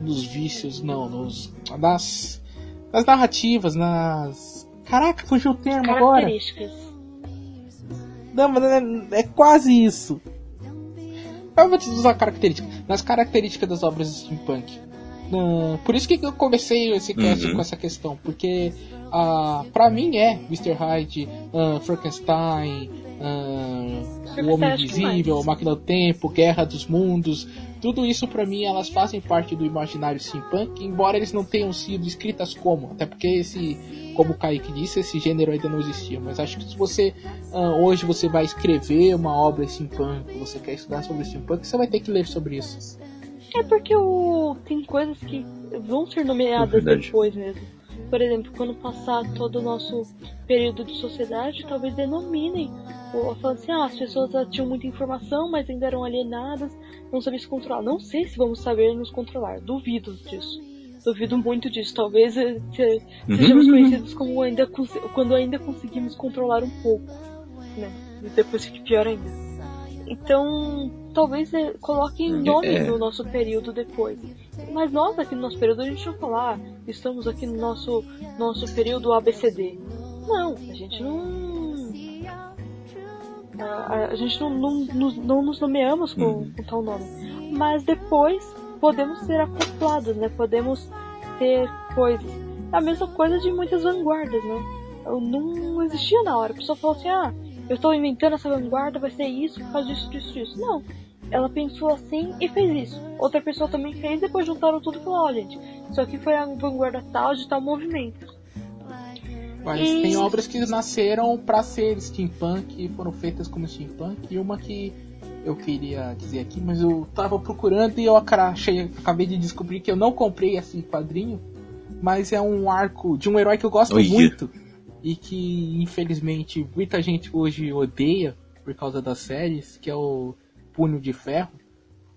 nos vícios, não, nos, nas, nas narrativas, nas. Caraca, fugiu o termo agora. Não, mas é, é quase isso. Eu vou te usar características. Nas características das obras de steampunk. Uh, por isso que eu comecei esse cast uhum. com essa questão, porque uh, pra mim é Mr. Hyde, uh, Frankenstein, uh, O Homem Invisível, Máquina do Tempo, Guerra dos Mundos, tudo isso para mim elas fazem parte do imaginário steampunk, embora eles não tenham sido escritas como, até porque esse, como o Kaique disse, esse gênero ainda não existia. Mas acho que se você uh, hoje você vai escrever uma obra steampunk, você quer estudar sobre steampunk, você vai ter que ler sobre isso. É porque o... tem coisas que vão ser nomeadas é depois mesmo. Por exemplo, quando passar todo o nosso período de sociedade, talvez denominem. Ou falando assim, ah, as pessoas tinham muita informação, mas ainda eram alienadas, não sabiam se controlar. Não sei se vamos saber nos controlar. Duvido disso. Duvido muito disso. Talvez eh, uhum. sejamos conhecidos como ainda, quando ainda conseguimos controlar um pouco. Né? E depois fique pior ainda. Então, talvez eh, coloquem nomes é. no nosso período depois. Mas nós aqui no nosso período a gente não falar, ah, estamos aqui no nosso, nosso período ABCD. Não, a gente não. A, a gente não, não, não, não, nos nomeamos com, uhum. com tal nome. Mas depois podemos ser acoplados, né? Podemos ter coisas. A mesma coisa de muitas vanguardas, né? Não existia na hora. A pessoa falou assim, ah, eu estou inventando essa vanguarda, vai ser isso, faz isso, isso, isso. Não. Ela pensou assim e fez isso. Outra pessoa também fez, depois juntaram tudo e falou, ó, oh, gente, isso aqui foi a vanguarda tal de tal movimento. Mas e... tem obras que nasceram para ser steampunk e foram feitas como steampunk, e uma que eu queria dizer aqui, mas eu tava procurando e eu achei, acabei de descobrir que eu não comprei esse quadrinho, mas é um arco de um herói que eu gosto muito e que infelizmente muita gente hoje odeia por causa das séries, que é o Punho de Ferro.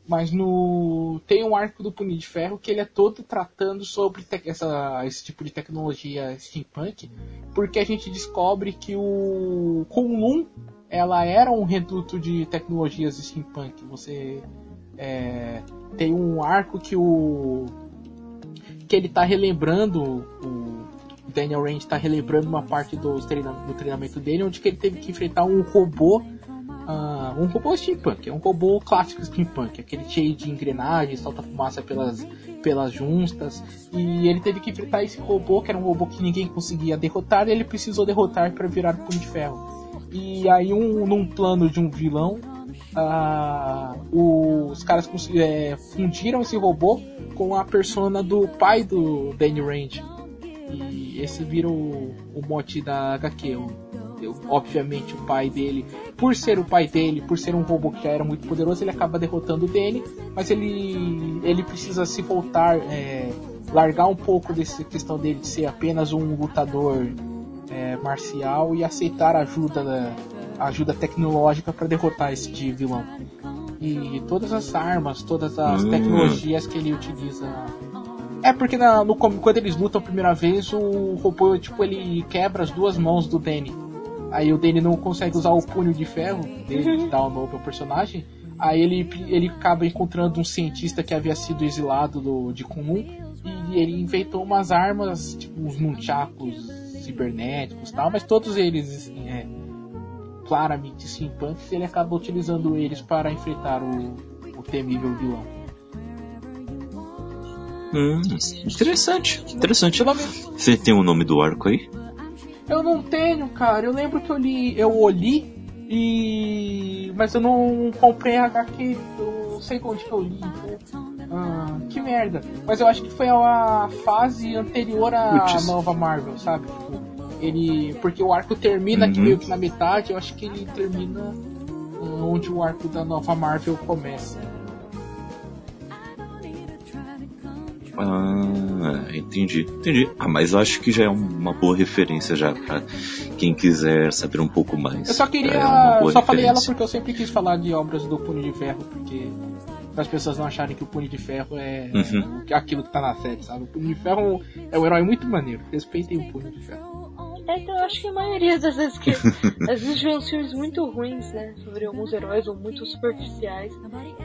Mas no tem um arco do Punho de Ferro que ele é todo tratando sobre essa, esse tipo de tecnologia steampunk, porque a gente descobre que o Kunlun ela era um reduto de tecnologias steampunk. Você é, tem um arco que o que ele está relembrando o Daniel Rand está relembrando uma parte do, do treinamento dele, onde ele teve que enfrentar um robô Uh, um robô steampunk, é um robô clássico steampunk, aquele cheio de engrenagens, solta fumaça pelas, pelas juntas, e ele teve que enfrentar esse robô, que era um robô que ninguém conseguia derrotar, e ele precisou derrotar para virar punho de ferro. E aí, um, num plano de um vilão, uh, os caras é, fundiram esse robô com a persona do pai do Danny Rand. E esse vira o, o mote da HQ, o obviamente o pai dele, por ser o pai dele, por ser um robô que já era muito poderoso, ele acaba derrotando o Danny, mas ele, ele precisa se voltar, é, largar um pouco dessa questão dele de ser apenas um lutador é, marcial e aceitar ajuda, ajuda tecnológica para derrotar esse vilão. E todas as armas, todas as hum. tecnologias que ele utiliza é porque na, no, quando eles lutam a primeira vez, o robô tipo ele quebra as duas mãos do Danny. Aí o Danny não consegue usar o punho de ferro dele, que dá o nome ao personagem. Aí ele, ele acaba encontrando um cientista que havia sido exilado do, de Kunlun e ele inventou umas armas, tipo uns nunchakus cibernéticos e tal, mas todos eles assim, é, claramente steampunks e ele acaba utilizando eles para enfrentar o, o temível vilão. Hum, interessante, interessante. Você tem o nome do arco aí? Eu não tenho, cara. Eu lembro que eu li, eu olhei e. Mas eu não comprei a HQ. Eu não sei onde que eu li. Ah, que merda. Mas eu acho que foi a fase anterior à nova Marvel, sabe? Tipo, ele. Porque o arco termina uhum. aqui meio que na metade, eu acho que ele termina onde o arco da nova Marvel começa. Ah, entendi, entendi. Ah, mas eu acho que já é uma boa referência já para quem quiser saber um pouco mais. Eu só queria, é só falei ela porque eu sempre quis falar de obras do Punho de Ferro, porque para as pessoas não acharem que o Punho de Ferro é uhum. aquilo que tá na série, sabe? O Punho de Ferro é um herói muito maneiro. Respeitem o Punho de Ferro. É, então eu acho que a maioria das vezes que. às vezes uns filmes muito ruins, né? Sobre alguns heróis ou muito superficiais.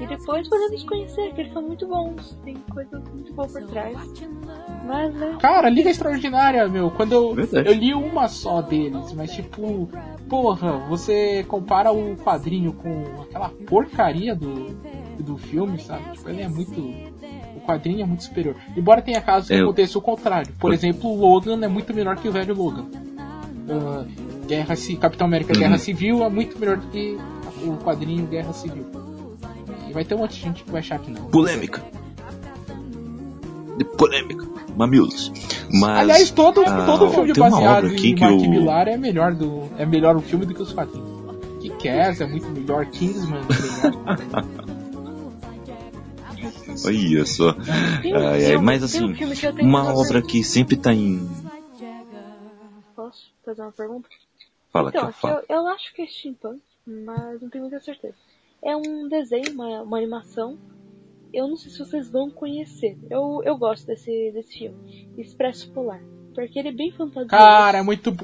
E depois podemos conhecer que eles são muito bons. Tem coisa muito boa por trás. Mas, né? Cara, Liga Extraordinária, meu. Quando eu, eu li uma só deles, mas tipo. Porra, você compara o quadrinho com aquela porcaria do, do filme, sabe? Tipo, ele é muito quadrinho é muito superior. Embora tenha casos que é, aconteça o contrário. Por exemplo, o Logan é muito menor que o velho Logan. Uh, Guerra Capitão América uhum. Guerra Civil é muito melhor do que o quadrinho Guerra Civil. E vai ter um monte de gente que vai achar que não. Polêmica. De polêmica. Mamilos. Mas, Aliás, todo, ah, todo filme baseado em Mark eu... Millar é melhor, do, é melhor o filme do que os quadrinhos. Que Cass é muito melhor, Kingsman Olha só. Ah, mas assim, uma obra que sempre tá em. Posso fazer uma pergunta? Fala, então, fala. Eu, eu, acho que é steampunk, mas não tenho muita certeza. É um desenho, uma, uma animação. Eu não sei se vocês vão conhecer. Eu, eu gosto desse, desse filme. Expresso Polar. Porque ele é bem fantasioso. Cara, é muito,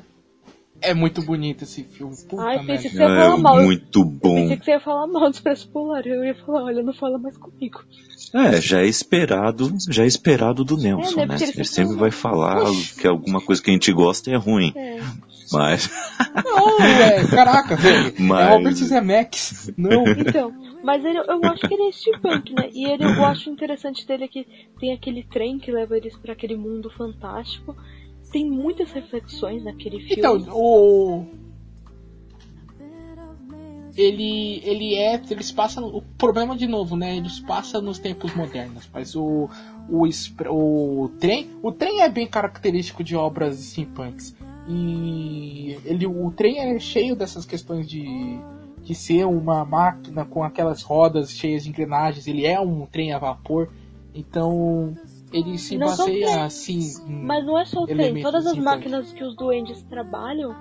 é muito bonito esse filme. Puta Ai, pensei que você ia falar é mal. muito bom. Eu pensei que você ia falar mal do Expresso Polar. Eu ia falar, olha, não fala mais comigo. É, já é esperado, já é esperado do Nelson, é, né? Ele, ele sempre vai falar que alguma coisa que a gente gosta é ruim. É. Mas. Não, é, caraca, velho. Mas... É Robert Zemeckis. Não. Então, mas ele, eu acho que ele é steampunk, né? E ele, eu acho interessante dele que tem aquele trem que leva eles para aquele mundo fantástico tem muitas reflexões naquele filme. Então, o. Ele, ele é. Eles passam. O problema, de novo, né? Eles passam nos tempos modernos. Mas o. O, o trem. O trem é bem característico de obras steampunks. E ele, o trem é cheio dessas questões de, de ser uma máquina com aquelas rodas cheias de engrenagens. Ele é um trem a vapor. Então ele se não baseia assim. Mas não é só o trem, todas as máquinas que os duendes trabalham,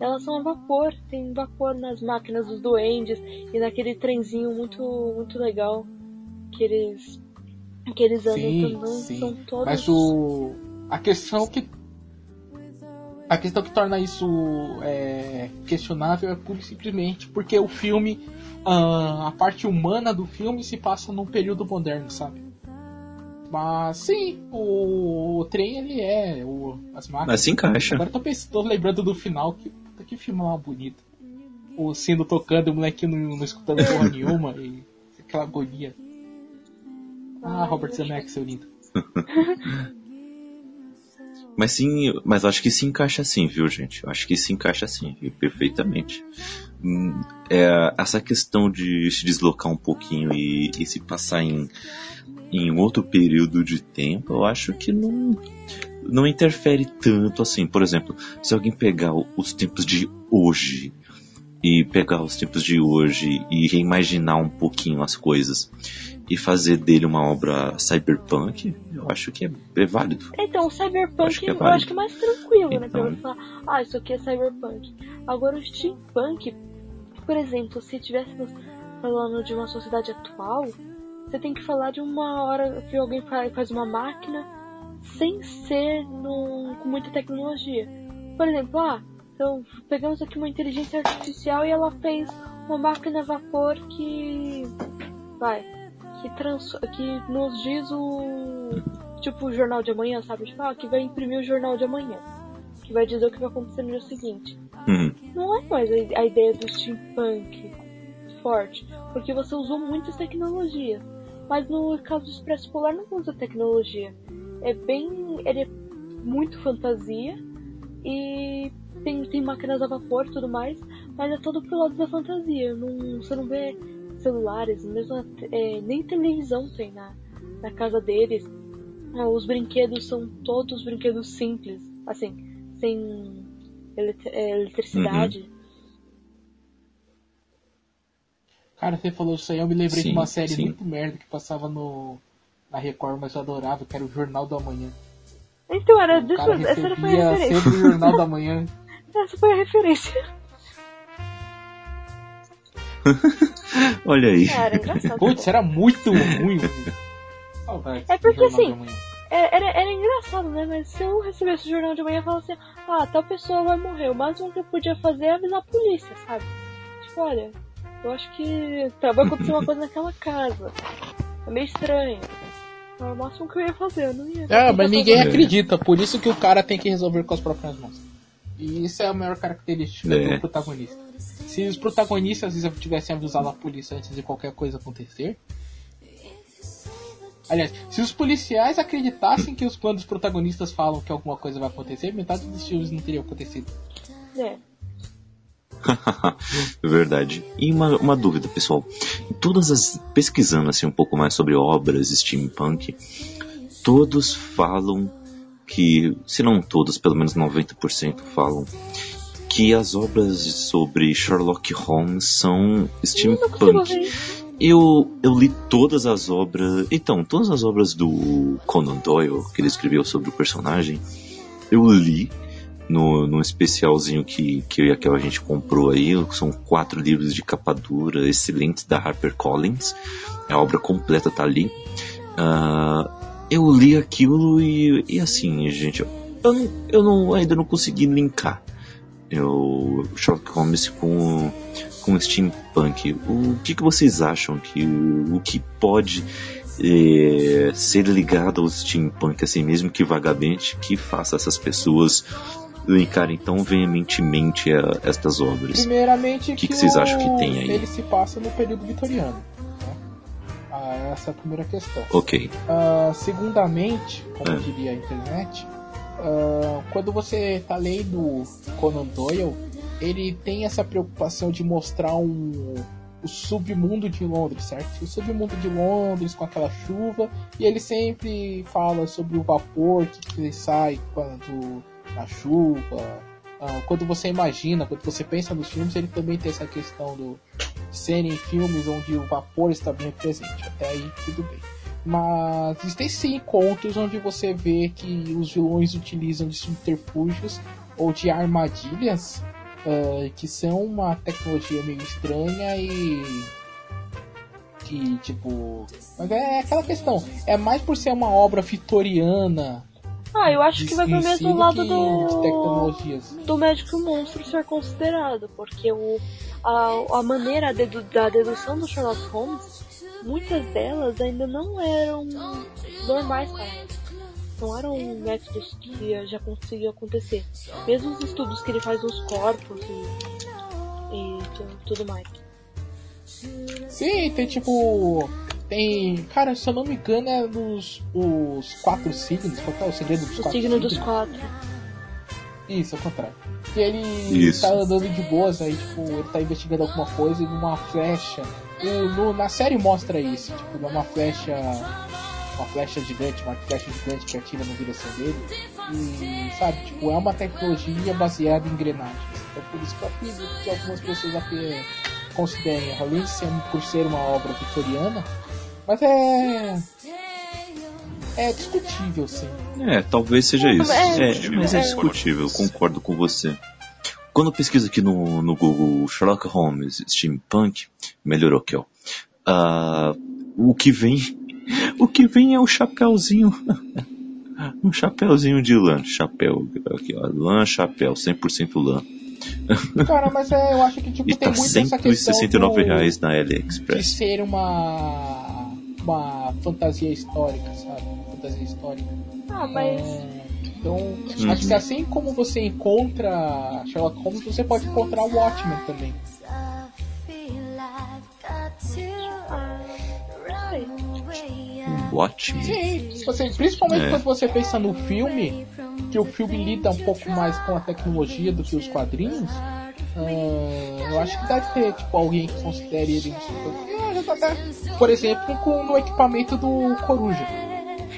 elas são a vapor. Tem vapor nas máquinas dos duendes e naquele trenzinho muito, muito legal que eles que eles andam sim, também. Sim. São todos. Mas o a questão que a questão que torna isso é, questionável é pura e simplesmente porque o filme, a parte humana do filme se passa num período moderno, sabe? Mas sim, o, o trem ele é. O, as máquinas. Mas se encaixa. Agora tô, pensando, tô lembrando do final, que, que filme lá bonito. O sino tocando, o molequinho não, não escutando porra nenhuma, e aquela agonia. Ah, Robert Zemeckis, seu lindo. Mas sim, mas acho que se encaixa assim, viu, gente? Acho que se encaixa assim, perfeitamente. Hum, é, essa questão de se deslocar um pouquinho e, e se passar em em outro período de tempo, eu acho que não, não interfere tanto assim. Por exemplo, se alguém pegar os tempos de hoje e pegar os tempos de hoje e reimaginar um pouquinho as coisas e fazer dele uma obra cyberpunk, eu acho que é, é válido. Então, o cyberpunk eu acho que é, eu acho que é mais tranquilo, então... né? Pra então. falar, ah, isso aqui é cyberpunk. Agora, o steampunk, por exemplo, se estivéssemos falando de uma sociedade atual, você tem que falar de uma hora que alguém faz uma máquina sem ser no, com muita tecnologia. Por exemplo, ah, então pegamos aqui uma inteligência artificial e ela fez uma máquina a vapor que vai que trans, que nos diz o tipo o jornal de amanhã, sabe? Tipo, ah, que vai imprimir o jornal de amanhã, que vai dizer o que vai acontecer no dia seguinte. Uhum. Não é mais a, a ideia do steampunk forte, porque você usou muitas tecnologias. Mas no caso do Expresso Polar não usa tecnologia. É bem. Ele é muito fantasia e tem, tem máquinas a vapor e tudo mais, mas é todo pro lado da fantasia. Não, você não vê celulares, mesmo é, nem televisão tem na, na casa deles. Ah, os brinquedos são todos brinquedos simples, assim, sem é, eletricidade. Uhum. Cara, você falou isso aí, eu me lembrei sim, de uma série sim. muito merda que passava no na Record, mas eu adorava, que era o Jornal do Amanhã. Então, era disso, essa era foi a referência. sempre o Jornal do Amanhã. essa foi a referência. Olha aí. Era engraçado. Putz, era muito ruim. é porque assim, é, era, era engraçado, né? Mas se eu recebesse o jornal de manhã e falasse assim, ah, tal pessoa vai morrer, o máximo que eu podia fazer é avisar a polícia, sabe? Tipo, olha, eu acho que tá, vai acontecer uma coisa naquela casa. É meio estranho. É o máximo que eu ia fazer, eu não ia. É, mas ninguém acredita, por isso que o cara tem que resolver com as próprias mãos. E isso é a maior característica é. do protagonista. Se os protagonistas tivessem avisado a polícia antes de qualquer coisa acontecer. Aliás, se os policiais acreditassem que os quando os protagonistas falam que alguma coisa vai acontecer, metade dos filmes não teriam acontecido. É. Verdade. E uma, uma dúvida, pessoal. Todas as. pesquisando assim um pouco mais sobre obras steampunk, todos falam que, se não todos, pelo menos 90% falam que as obras sobre Sherlock Holmes são steampunk. Eu, eu li todas as obras. Então, todas as obras do Conan Doyle que ele escreveu sobre o personagem, eu li no, no especialzinho que, que eu e aquela gente comprou aí. São quatro livros de capa dura, excelentes da HarperCollins. A obra completa tá ali. Uh, eu li aquilo e, e assim, gente, eu, não, eu não, ainda não consegui linkar o Sherlock Holmes com, com steampunk. O que, que vocês acham que o que pode é, ser ligado ao steampunk, assim mesmo que vagamente, que faça essas pessoas linkarem tão veementemente a, estas obras? Primeiramente, o que, que, que vocês acham que tem aí? Ele se passa no período vitoriano. Né? Ah, essa é a primeira questão. Ok. Uh, segundamente, como é. diria a internet, uh, quando você está lendo Conan Doyle, ele tem essa preocupação de mostrar um, o submundo de Londres, certo? O submundo de Londres com aquela chuva, e ele sempre fala sobre o vapor que sai quando a chuva. Uh, quando você imagina, quando você pensa nos filmes, ele também tem essa questão do serem filmes onde o vapor está bem presente. Até aí tudo bem. Mas existem sim contos onde você vê que os vilões utilizam de subterfúgios ou de armadilhas uh, que são uma tecnologia meio estranha e que tipo. Mas é aquela questão. É mais por ser uma obra vitoriana. Ah, eu acho que vai pro mesmo lado do. Do médico monstro ser considerado, porque o, a, a maneira dedu, da dedução do Sherlock Holmes muitas delas ainda não eram normais para ela. Não eram métodos que já conseguiam acontecer. Mesmo os estudos que ele faz nos corpos e, e tudo mais. Sim, tem tipo. Tem. Cara, se eu não me engano, é dos os quatro signos. Qual é o segredo dos o quatro signo signos? dos quatro. Isso, ao contrário. Que ele Isso. tá andando de boas, aí, tipo, ele tá investigando alguma coisa e numa flecha o, no, na série mostra isso, tipo, uma flecha. Uma flecha gigante, uma flecha gigante que atira na direção dele. E sabe, tipo, é uma tecnologia baseada em engrenagens. Então por isso que eu acredito que algumas pessoas aqui considerem, de ser por ser uma obra vitoriana, mas é é discutível, sim. É, talvez seja isso. É, é, mas é discutível, concordo com você. Quando eu pesquiso aqui no, no Google Sherlock Holmes Steampunk, melhorou aqui, ó. Uh, o que vem. O que vem é o chapéuzinho. um chapéuzinho de lã. Chapéu. Aqui, ó. Lã, chapéu. 100% lã. Cara, mas é, eu acho que tipo, e tem tá muito essa questão do, reais na AliExpress. De ser uma uma fantasia histórica, sabe? Fantasia histórica. Ah, mas é... Então, uhum. acho que assim como você encontra Sherlock Holmes, você pode encontrar o Watchmen também. Watchmen? Sim, você, principalmente é. quando você pensa no filme, que o filme lida um pouco mais com a tecnologia do que os quadrinhos. Uh, eu acho que deve ter tipo, alguém que considere ele por exemplo, com no equipamento do Coruja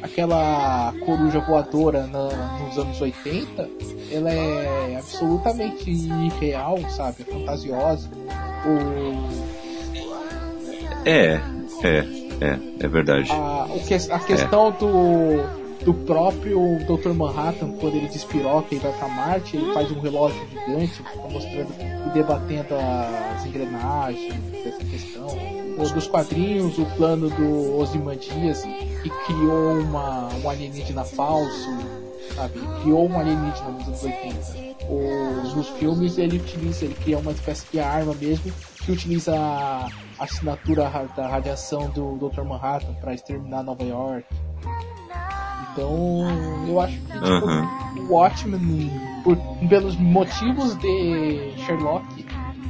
aquela coruja voadora na, nos anos 80, ela é absolutamente irreal, sabe? Fantasiosa. O... É, é, é, é verdade. A, o que, a questão é. do do próprio Dr. Manhattan, quando ele despiroca e vai para Marte, ele faz um relógio gigante, mostrando e debatendo as engrenagens dessa questão. Dos quadrinhos, o plano do Ozymandias, que criou uma, um alienígena falso, sabe? criou um alienígena nos anos 80. Os, nos filmes ele utiliza, ele cria uma espécie de arma mesmo, que utiliza a assinatura da radiação do Dr. Manhattan para exterminar Nova York. Então, eu acho que tipo, uhum. o Watchmen, por, pelos motivos de Sherlock,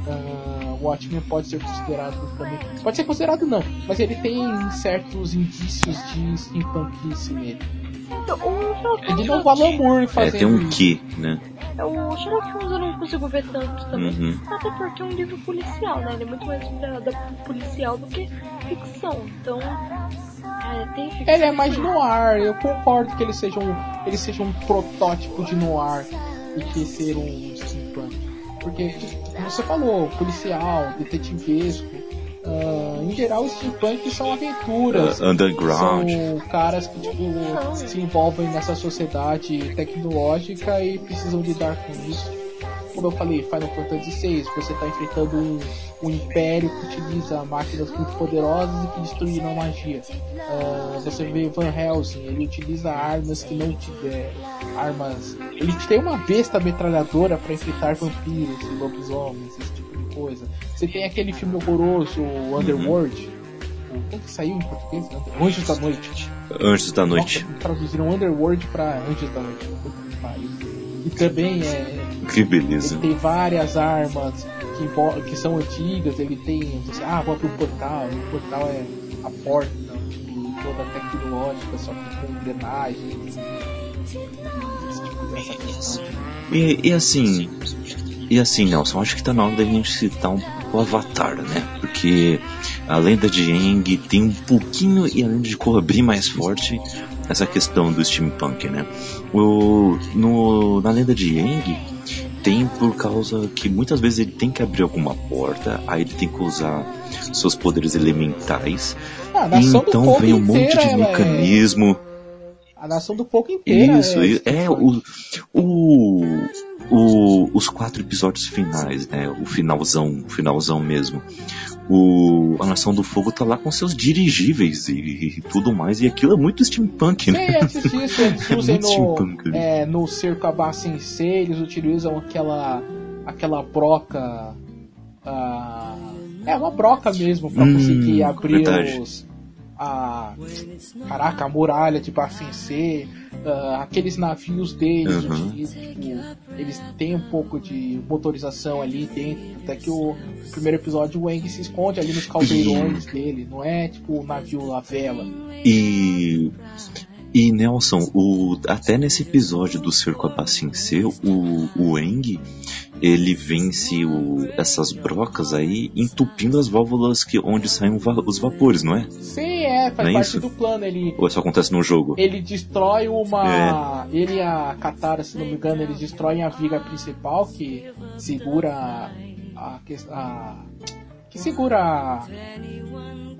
uh, o Watchmen pode ser considerado também. Pode ser considerado não, mas ele tem certos indícios de steampunkice nele. Então, o Sherlock Holmes. de novo Alan Moore É, fazendo. tem um que, né? É, O Sherlock Holmes eu não consigo ver tanto também. Uhum. Até porque é um livro policial, né? Ele é muito mais da, da policial do que ficção. Então. É, tem ficção. Ele é mais noir, eu concordo que ele seja um, ele seja um protótipo de noir do que ser um. Porque, como você falou, policial, detetivesco, ah, em geral os steampunks são aventuras. Uh, underground. São caras que tipo, se envolvem nessa sociedade tecnológica e precisam lidar com isso. Como eu falei, Final Fantasy VI, você está enfrentando um, um império que utiliza máquinas muito poderosas e que destruíram a magia. Ah, você vê Van Helsing, ele utiliza armas que não tiver armas. Ele tem uma besta metralhadora para enfrentar vampiros e lobisomens, esse tipo de coisa. Você tem aquele filme horroroso, o Underworld. o- Como que saiu em português? Anjos da Noite. Antes da noite. Nossa, traduziram Underworld pra Anjos da Noite. E também é, Que beleza. ele tem várias armas que, que são antigas, ele tem. Você, ah, vou abrir um portal, o portal é a porta, toda tecnológica, só que com engrenagem. E, e assim, e assim, Nelson, acho que tá na hora da gente citar um pouco o Avatar, né? Porque a lenda de Aang tem um pouquinho, e além de cobrir mais forte, essa questão do steampunk, né? O, no, na lenda de Aang tem por causa que muitas vezes ele tem que abrir alguma porta, aí ele tem que usar seus poderes elementais, Ah, e então vem um monte de ela é- mecanismo. A nação do fogo inteira. Isso, é, é, o, o, o- os quatro episódios finais, né? O finalzão, o finalzão mesmo. O, a Nação do Fogo tá lá com seus dirigíveis e, e tudo mais, e aquilo é muito steampunk, Sim, né? antes disso, eles É usam muito no, steampunk ali. é, no cerco Abá Sensei, eles utilizam aquela aquela broca. ah, é uma broca mesmo pra Hum, conseguir abrir verdade. os. A, caraca, a muralha de Bafensê, ah, aqueles navios deles, Uhum. utilizam, tipo, eles têm um pouco de motorização ali dentro, até que o primeiro episódio o Eng se esconde ali nos caldeirões dele, não é tipo o navio à vela. E. E Nelson, o, até nesse episódio do Cerco Abacincê, o, o Eng, ele vence o, essas brocas aí, entupindo as válvulas que, onde saem os vapores, não é? Sim, é, faz é parte isso? do plano. Ele, Ou isso acontece no jogo? ele destrói uma. É. Ele e a Katara, se não me engano, eles destroem a viga principal que segura a. a, que- a- que segura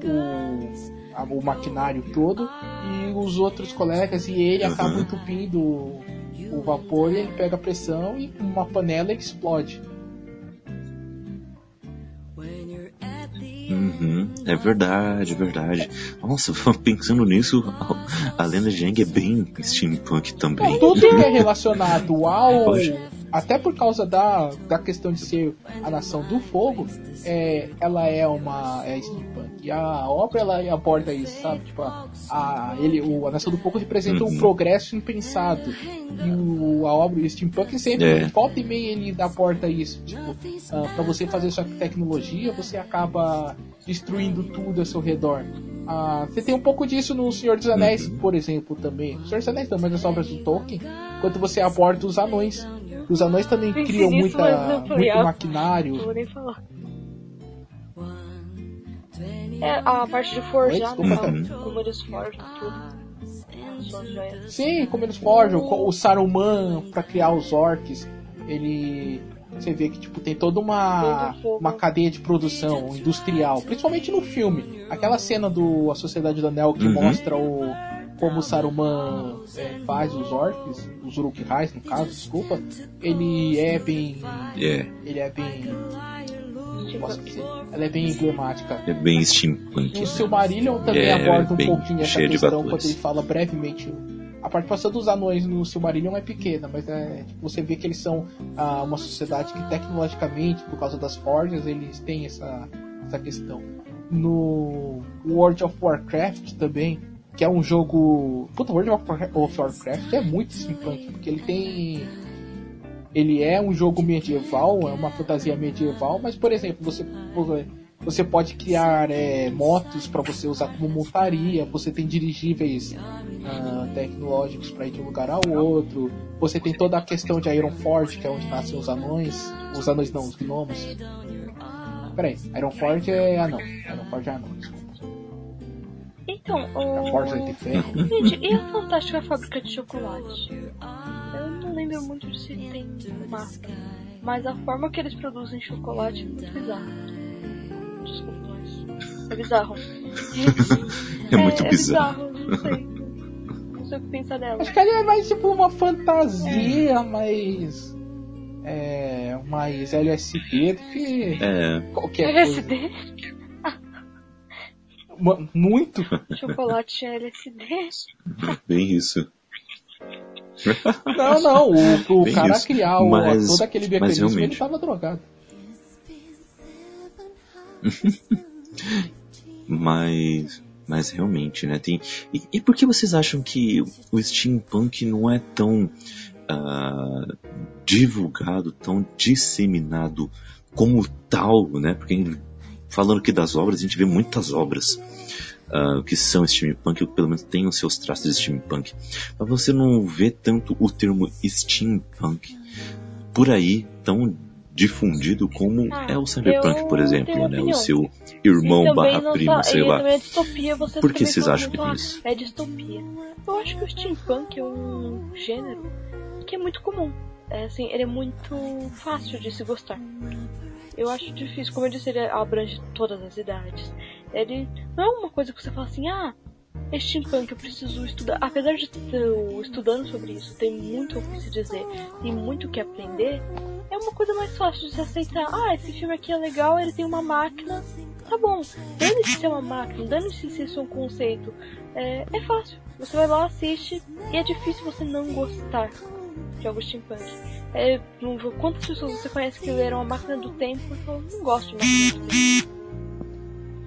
o, a- o maquinário todo e os outros colegas e ele Uhum. acabam entupindo o, vapor ele pega a pressão e uma panela explode. Uhum, é verdade, é verdade. Nossa, pensando nisso, a, lenda de Aang é bem steampunk também. Não, tudo que é relacionado ao. Pode. Até por causa da, da questão de ser a nação do fogo, é, ela é uma é steampunk. E a obra ela aborda isso, sabe? Tipo, a, a, ele, o, a nação do fogo representa um Uhum. progresso impensado. E o, a obra o steampunk sempre, É. volta e meia, ele aborda isso. Tipo, ah, pra você fazer sua tecnologia, você acaba destruindo tudo ao seu redor. Ah, você tem um pouco disso no Senhor dos Anéis, Uhum. por exemplo, também. O Senhor dos Anéis mas nas obras do Tolkien, quando você aborda os anões. Os anões também Sim, criam muita, muito maquinário. É, a parte de forjar, Oi, né? Como eles forjam tudo. Sim, como eles forjam. O Saruman, pra criar os orcs, ele. Você vê que tipo, tem toda uma, uma cadeia de produção industrial, principalmente no filme. Aquela cena do A Sociedade do Anel que Uhum. mostra o, como o Saruman é, faz os orcs, os Uruk-hais no caso, desculpa, ele é bem. É, Ele é bem. Tipo, Posso dizer? Ela é bem emblemática. é bem steampunk. E o né? Silmarillion também É, aborda um pouquinho essa questão quando ele fala brevemente. A participação dos anões no Silmarillion é pequena, mas é, tipo, você vê que eles são ah, uma sociedade que tecnologicamente, por causa das forjas, eles têm essa, essa questão. No World of Warcraft também, que é um jogo. Puta, World of Warcraft- of Warcraft é muito steampunk, porque ele tem. Ele é um jogo medieval, é uma fantasia medieval, mas por exemplo, você você pode criar é, motos para você usar como montaria, você tem dirigíveis uh, tecnológicos para ir de um lugar ao outro, você tem toda a questão de Iron Forge, que é onde nascem os anões, os anões não, os gnomos. Peraí, Iron Forge é anão, Iron Forge é anão, desculpa. Então, o... Gente, e a fantástica fábrica de chocolate? Eu não lembro muito de se tem máscara, mas a forma que eles produzem chocolate é muito bizarra. Desculpa, mas. É bizarro. é, muito é, bizarro. É bizarro, não sei. Não sei o que pensar dela. Acho que ali é mais tipo uma fantasia, é. mais. É. Mais LSD do que. É. Qualquer LSD? Coisa. Muito? Chocolate LSD? Bem isso. Não, não, o, o cara isso. criar o, mas, todo aquele mecanismo, ele tava drogado. mas mas realmente, né? Tem e, e, por que vocês acham que o steampunk não é tão uh, divulgado, tão disseminado como tal, né? Porque falando aqui das obras, a gente vê muitas obras uh, que são steampunk, ou pelo menos têm os seus traços de steampunk. Mas você não vê tanto o termo steampunk por aí tão difundido como ah, é o cyberpunk, por exemplo, né? O seu irmão barra primo, tá, sei lá. É distopia, por que vocês acham que é isso? É distopia. Eu acho que o steampunk é um gênero que é muito comum. É, assim, ele é muito fácil de se gostar. Eu acho difícil, como eu disse, ele abrange todas as idades. Ele não é uma coisa que você fala assim, ah, é steampunk, eu preciso estudar. Apesar de estar estudando sobre isso, tem muito o que se dizer, tem muito o que aprender, é uma coisa mais fácil de se aceitar. Ah, esse filme aqui é legal, ele tem uma máquina, tá bom. Dane-se ser uma máquina, dane-se se isso é um conceito. É, é fácil. Você vai lá, assiste, e é difícil você não gostar de algo steampunk. É, quantas pessoas você conhece que leram a máquina do tempo e falam, não gosto de máquina do tempo?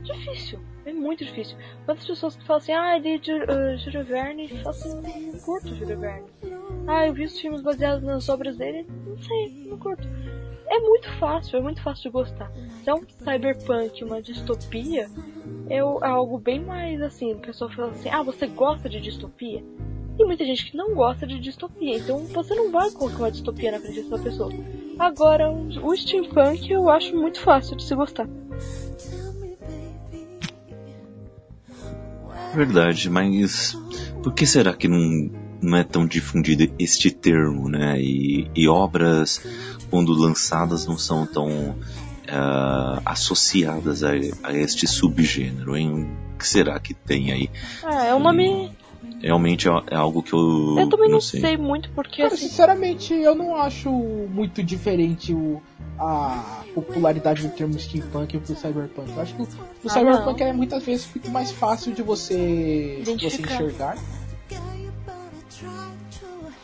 Difícil. É muito difícil. Quantas pessoas que falam assim, ah, é de uh, Júlio Verne, e assim, não curto Júlio Verne. Ah, eu vi os filmes baseados nas obras dele, não sei, não curto. É muito fácil, é muito fácil de gostar. É um cyberpunk, uma distopia, é algo bem mais assim, a pessoa fala assim, ah, você gosta de distopia? Tem muita gente que não gosta de distopia, então você não vai colocar uma distopia na frente dessa pessoa. Agora, o steampunk eu acho muito fácil de se gostar. Verdade, mas por que será que não, não é tão difundido este termo, né? E, e obras, quando lançadas, não são tão uh, associadas a, a, este subgênero, hein? O que será que tem aí? Ah, é um nome realmente é, é algo que eu. Eu também não, sei. sei. muito porque. Cara, assim... sinceramente, eu não acho muito diferente o, a popularidade do termo steampunk pro cyberpunk. Eu acho que o, o ah, cyberpunk não. é muitas vezes muito mais fácil de você, você enxergar.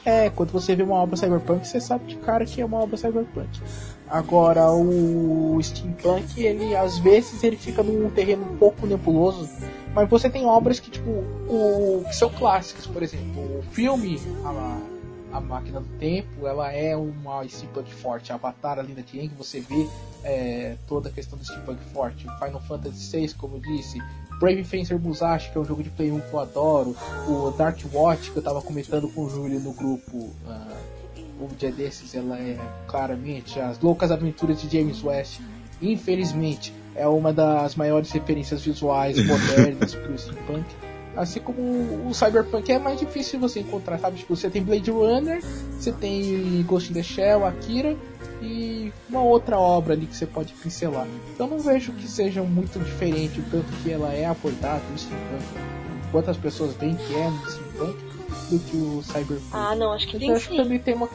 É, quando você vê uma obra cyberpunk, você sabe de cara que é uma obra cyberpunk. Agora, o steampunk, ele às vezes ele fica num terreno um pouco nebuloso mas você tem obras que, tipo, o, que são clássicas, por exemplo, o filme A, a Máquina do Tempo, ela é uma steampunk forte. Avatar, a Linda Tieng, você vê é, toda a questão do steampunk forte. Final Fantasy VI, como eu disse, Brave Fencer Musashi, que é um jogo de Play 1 que eu adoro, o Dark Watch, que eu tava comentando com o Júlio no grupo uh, um dia desses, ela é claramente as loucas aventuras de James West. Infelizmente, é uma das maiores referências visuais modernas para o steampunk. Assim como o cyberpunk é mais difícil de você encontrar, sabe? Tipo, você tem Blade Runner, você tem Ghost in the Shell, Akira e uma outra obra ali que você pode pincelar. Então não vejo que seja muito diferente o tanto que ela é abordada no steampunk, quantas pessoas veem que é no steampunk do que o cyberpunk. Ah, não, acho que tem acho sim. Que também tem uma...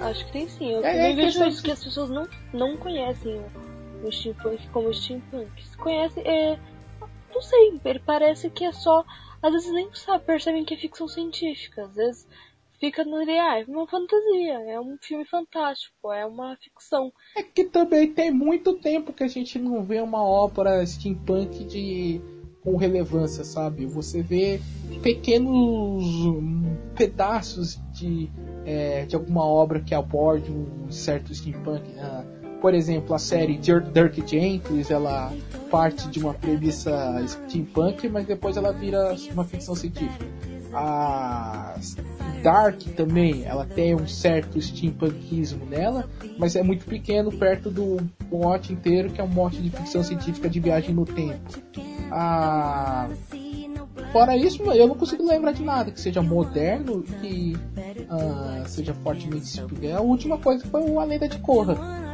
Acho que tem sim. Eu é, é vejo que, que as pessoas não, não conhecem o steampunk como steampunk. Se conhece, é. Não sei, ele parece que é só. Às vezes nem sabe, percebem que é ficção científica, às vezes fica no ah, é uma fantasia, é um filme fantástico, é uma ficção. É que também tem muito tempo que a gente não vê uma ópera steampunk de com relevância, sabe? Você vê pequenos pedaços de é, de alguma obra que aborde um certo steampunk. Né? Por exemplo, a série Dirk Gently, ela parte de uma premissa steampunk, mas depois ela vira uma ficção científica. A Dark também, ela tem um certo steampunkismo nela, mas é muito pequeno perto do mote inteiro, que é um mote de ficção científica de viagem no tempo. A Fora isso, eu não consigo lembrar de nada que seja moderno que uh, seja fortemente A última coisa foi o A Lenda de Korra.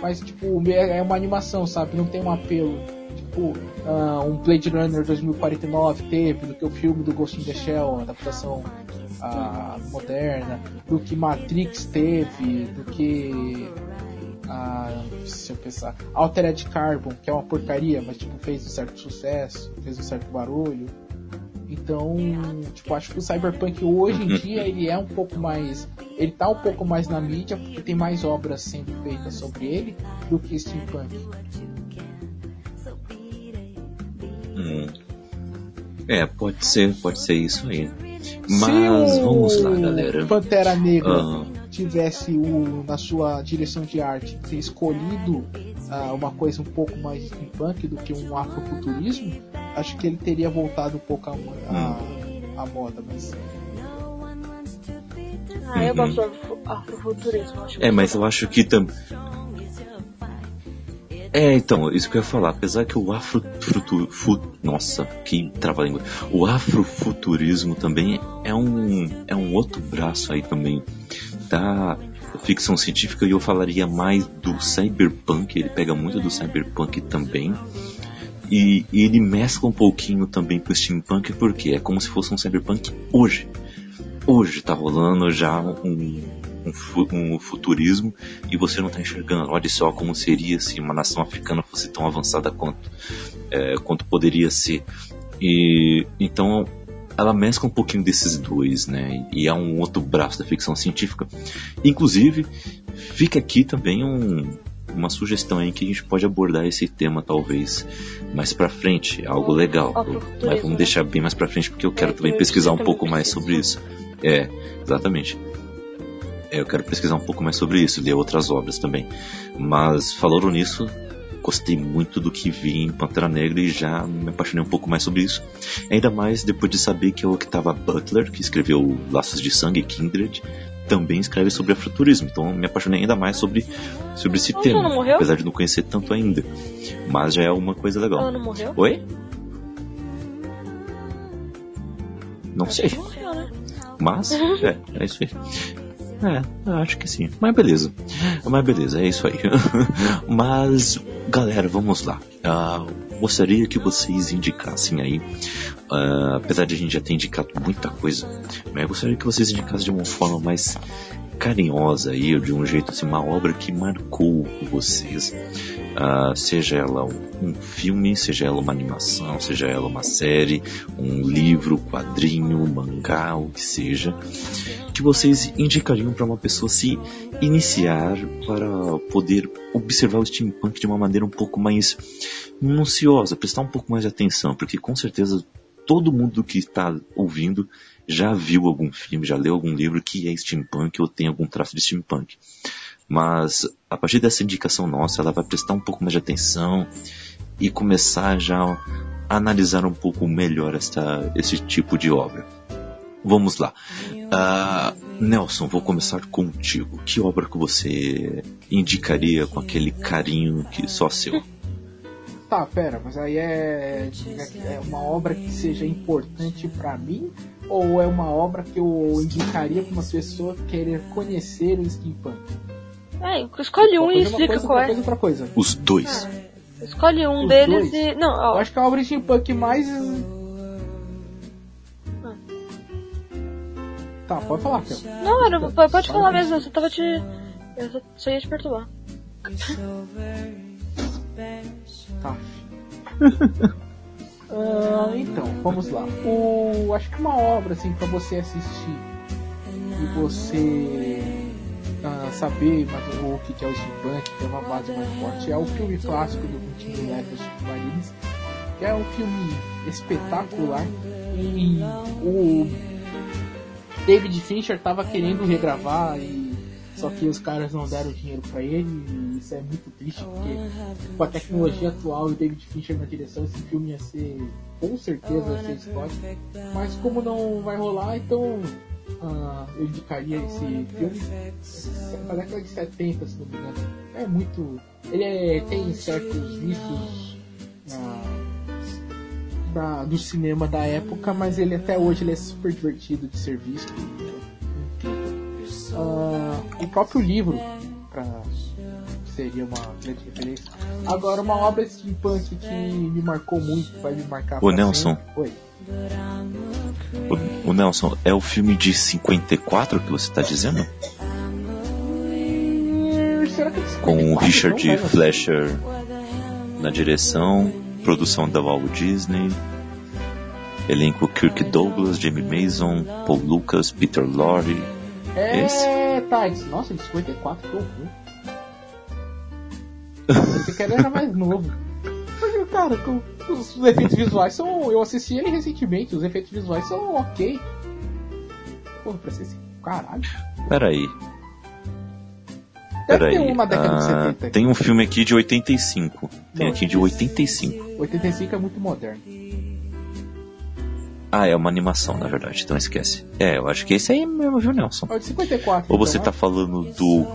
Mas, tipo, é, uma animação, sabe? Não tem um apelo. Tipo, uh, um Blade Runner 2049 teve, do que o filme do Ghost in the Shell, adaptação uh, moderna, do que Matrix teve, do que a, se eu pensar, Altered Carbon, que é uma porcaria, mas tipo, fez um certo sucesso, fez um certo barulho. Então, tipo, acho que o Cyberpunk hoje em dia ele é um pouco mais. Ele tá um pouco mais na mídia porque tem mais obras sendo feitas sobre ele do que Steampunk. Hum. É, pode ser, pode ser isso aí. Mas vamos lá, galera. Pantera Negra uh... tivesse o, na sua direção de arte ter escolhido uh, uma coisa um pouco mais steampunk do que um afrofuturismo, acho que ele teria voltado um pouco a, a, a moda, mas. Ah, eu gosto do afrofuturismo. É, mas eu acho que também. É, então, isso que eu ia falar. Apesar que o afrofuturismo. Nossa, que trava-língua. O afrofuturismo também é um, é um outro braço aí também da ficção científica e eu falaria mais do cyberpunk. Ele pega muito do cyberpunk também. E, ele mescla um pouquinho também com o steampunk, porque é como se fosse um cyberpunk hoje. Hoje tá rolando já um, um, um futurismo e você não está enxergando. Olha só como seria se uma nação africana fosse tão avançada quanto, é, quanto poderia ser. E então ela mescla um pouquinho desses dois, né? E é um outro braço da ficção científica. Inclusive, fica aqui também um, uma sugestão aí que a gente pode abordar esse tema talvez mais para frente, algo legal. Mas vamos deixar bem mais para frente porque eu quero é, também pesquisar um pouco mais sobre isso. É, exatamente. É, eu quero pesquisar um pouco mais sobre isso, ler outras obras também. Mas falando nisso, gostei muito do que vi em Pantera Negra e já me apaixonei um pouco mais sobre isso. Ainda mais depois de saber que a Octava Butler, que escreveu Laços de Sangue, Kindred, também escreve sobre afrofuturismo. Então me apaixonei ainda mais sobre, sobre esse tema. Não morreu? Apesar de não conhecer tanto ainda. Mas já é uma coisa legal. Ela não morreu? Oi? Não Ela sei. Morreu, né? Mas, é, é isso aí. É, eu acho que sim. Mas beleza. Mas beleza, é isso aí. Mas, galera, vamos lá. Uh, gostaria que vocês indicassem aí, uh, apesar de a gente já ter indicado muita coisa, mas eu gostaria que vocês indicassem de uma forma mais carinhosa aí, de um jeito assim, uma obra que marcou vocês. Uh, seja ela um filme, seja ela uma animação, seja ela uma série, um livro, quadrinho, mangá, o que seja, que vocês indicariam para uma pessoa se iniciar para poder observar o steampunk de uma maneira um pouco mais minuciosa, prestar um pouco mais de atenção, porque com certeza todo mundo que está ouvindo já viu algum filme, já leu algum livro que é steampunk ou tem algum traço de steampunk. Mas a partir dessa indicação nossa, ela vai prestar um pouco mais de atenção e começar já a analisar um pouco melhor esta, esse tipo de obra. Vamos lá. Uh, Nelson, vou começar contigo. Que obra que você indicaria com aquele carinho que só seu? Tá, pera, mas aí é, é uma obra que seja importante para mim ou é uma obra que eu indicaria para uma pessoa querer conhecer o steampunk? É, escolhe um e explica coisa, qual é. Coisa, outra coisa. Os dois. Ah, escolhe um Os deles dois? e. Não, ó. Eu acho que a obra steampunk mais. Tá, pode falar, Kel. Não, era, pode pode falar mesmo, eu só tava te. Eu só- só ia te perturbar. Tá. Ah, então, vamos lá. O, acho que uma obra assim para você assistir e você ah, saber mais o que é o steampunk, ter uma base mais forte, é o filme clássico do 21 Letters Submarines, que é um filme espetacular e o David Fincher tava querendo regravar e só que os caras não deram dinheiro para ele e isso é muito triste porque com a tecnologia atual e David Fincher na direção esse filme ia ser com certeza ia ser histórico mas como não vai rolar então uh, eu indicaria esse filme. Da década de 70 se não me engano. É muito ele é, tem certos vícios da, do cinema da época, mas ele até hoje ele é super divertido de ser visto. Uh, o próprio livro, pra, seria uma grande referência. Agora, uma obra steampunk que me marcou muito, vai me marcar. O Nelson. Oi. O, o, Nelson, é o filme de 54 que você está dizendo? Hum, Com o Richard Fleischer na direção Produção da Walt Disney. Elenco Kirk Douglas, Jamie Mason, Paul Lucas, Peter Lorre. É, Esse? tá. Nossa, de 54, que horror. Esse cara era mais novo. Mas, cara, os efeitos visuais são. Eu assisti ele recentemente, os efeitos visuais são ok. Porra, pra ser assim, caralho. Peraí. Deve Peraí, ter uma década de 70. Ah, tem um filme aqui de 85. Tem Não, aqui de 85. 85 é muito moderno. Ah, é uma animação, na verdade, então esquece. É, eu acho que esse aí mesmo, viu, Nelson? É de 54. Ou você então, tá falando do.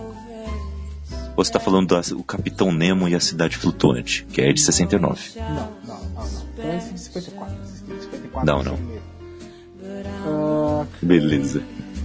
Ou você tá falando do Capitão Nemo e a Cidade Flutuante, que é de 69. Não, não, não, não. Então é esse de 54. Esse de 54 não, não. Uh... Beleza.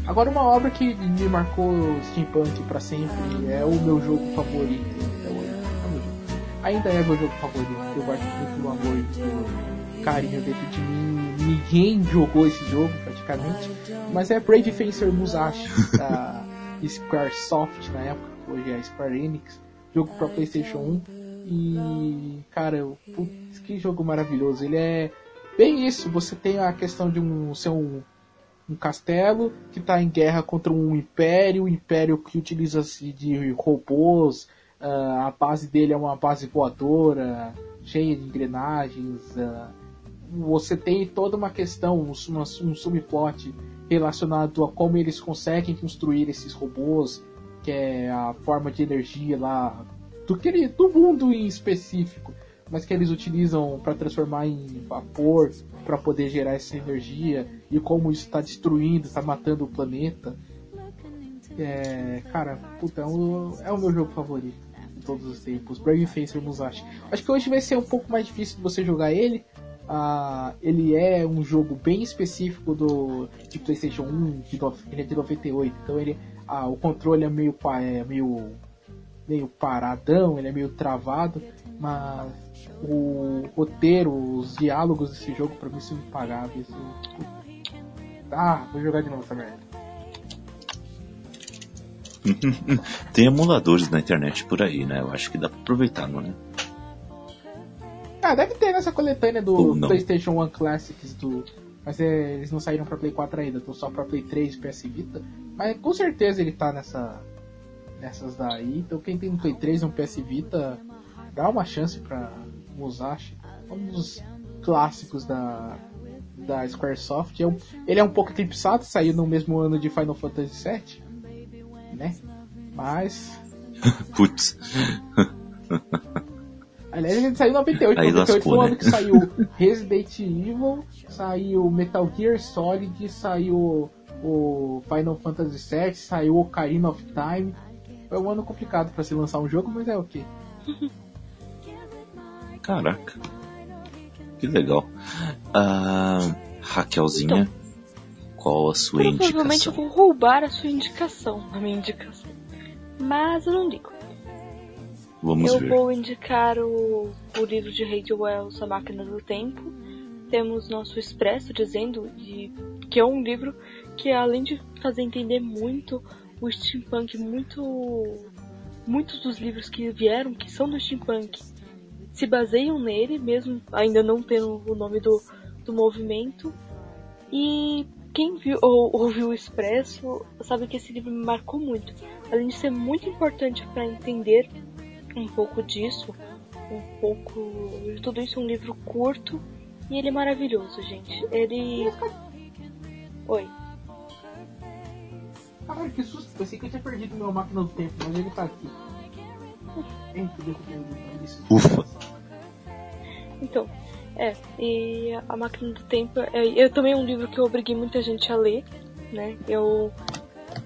Agora uma obra que me marcou steampunk para sempre é o meu jogo favorito. É o, é. Ainda é meu jogo favorito. Eu guardo muito amor e carinho dentro de mim. Ninguém jogou esse jogo praticamente, mas é Brave Fencer Musashi da Squaresoft na época, hoje é Square Enix, jogo para PlayStation 1 e cara, putz, que jogo maravilhoso. Ele é bem isso. Você tem a questão de um ser um um castelo que está em guerra contra um império, um império que utiliza-se de robôs, uh, a base dele é uma base voadora, cheia de engrenagens. Uh, você tem toda uma questão, um, um subplot relacionado a como eles conseguem construir esses robôs, que é a forma de energia lá do, que, do mundo em específico, mas que eles utilizam para transformar em vapor para poder gerar essa energia e como isso está destruindo, está matando o planeta. É, cara, puta, é o, é o meu jogo favorito de todos os tempos. Brave Facer Musashi. Acho que hoje vai ser um pouco mais difícil de você jogar ele. Uh, ele é um jogo bem específico do de PlayStation 1, de, ele é de 98, então ele, uh, o controle é meio, é meio, meio paradão, ele é meio travado, mas o roteiro, os diálogos desse jogo pra mim são impagáveis. Ah, vou jogar de novo essa merda. Tem emuladores na internet por aí, né? Eu acho que dá pra aproveitar, não é? Ah, deve ter nessa coletânea do PlayStation 1 Classics do. Mas é, eles não saíram pra Play 4 ainda, estão só pra Play 3 e PS Vita. Mas com certeza ele tá nessa. nessas daí. Então quem tem um Play 3 e um PS Vita, dá uma chance pra Musashi. Um dos clássicos da, da Squaresoft. É ele é um pouco eclipsado, saiu no mesmo ano de Final Fantasy VII, né? Mas. Putz. Aliás, ele saiu em 98. Aí 98 lascou, foi o ano né? que saiu Resident Evil, saiu Metal Gear Solid, saiu o Final Fantasy VII, saiu Ocarina of Time. Foi um ano complicado para se lançar um jogo, mas é o okay. que. Caraca. Que legal. Ah, Raquelzinha, então, qual a sua provavelmente indicação? Provavelmente eu vou roubar a sua indicação, a minha indicação. Mas eu não digo. Vamos eu ver. vou indicar o, o livro de Ray Wells, A Máquina do Tempo. Temos nosso expresso dizendo de, que é um livro que além de fazer entender muito o steampunk, muito muitos dos livros que vieram que são do steampunk se baseiam nele, mesmo ainda não tendo o nome do, do movimento. E quem viu ou ouviu o Expresso sabe que esse livro me marcou muito. Além de ser muito importante para entender um pouco disso, um pouco de tudo isso, é um livro curto e ele é maravilhoso, gente. Ele. Oi. Caralho, que susto. Pensei que eu tinha perdido meu máquina do tempo, mas ele tá aqui. Ufa. Então, é, e a máquina do tempo, é, eu também é um livro que eu obriguei muita gente a ler, né? Eu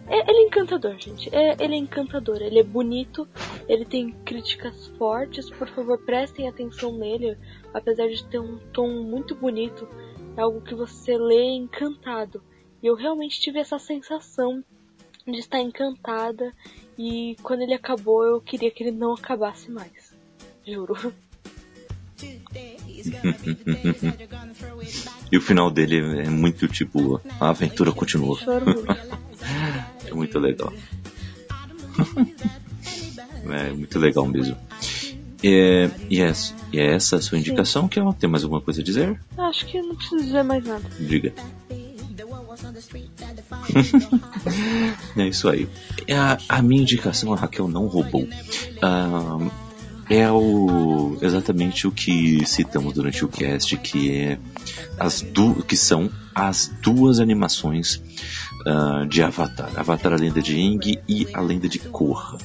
é, ele é encantador, gente. É, ele é encantador. Ele é bonito. Ele tem críticas fortes. Por favor, prestem atenção nele. Apesar de ter um tom muito bonito, é algo que você lê encantado. E eu realmente tive essa sensação de estar encantada. E quando ele acabou, eu queria que ele não acabasse mais. Juro. e o final dele é muito tipo: a aventura continua. é muito legal. é muito legal mesmo. É, e, é, é essa a sua indicação, Sim. que é, tem mais alguma coisa a dizer? Acho que não preciso dizer mais nada. Diga. é isso aí. A, a, minha indicação, a Raquel não roubou. Ah, é o, exatamente o que citamos durante o cast, que é as du, que são as duas animações uh, de Avatar, Avatar a Lenda de Aang e a Lenda de Korra.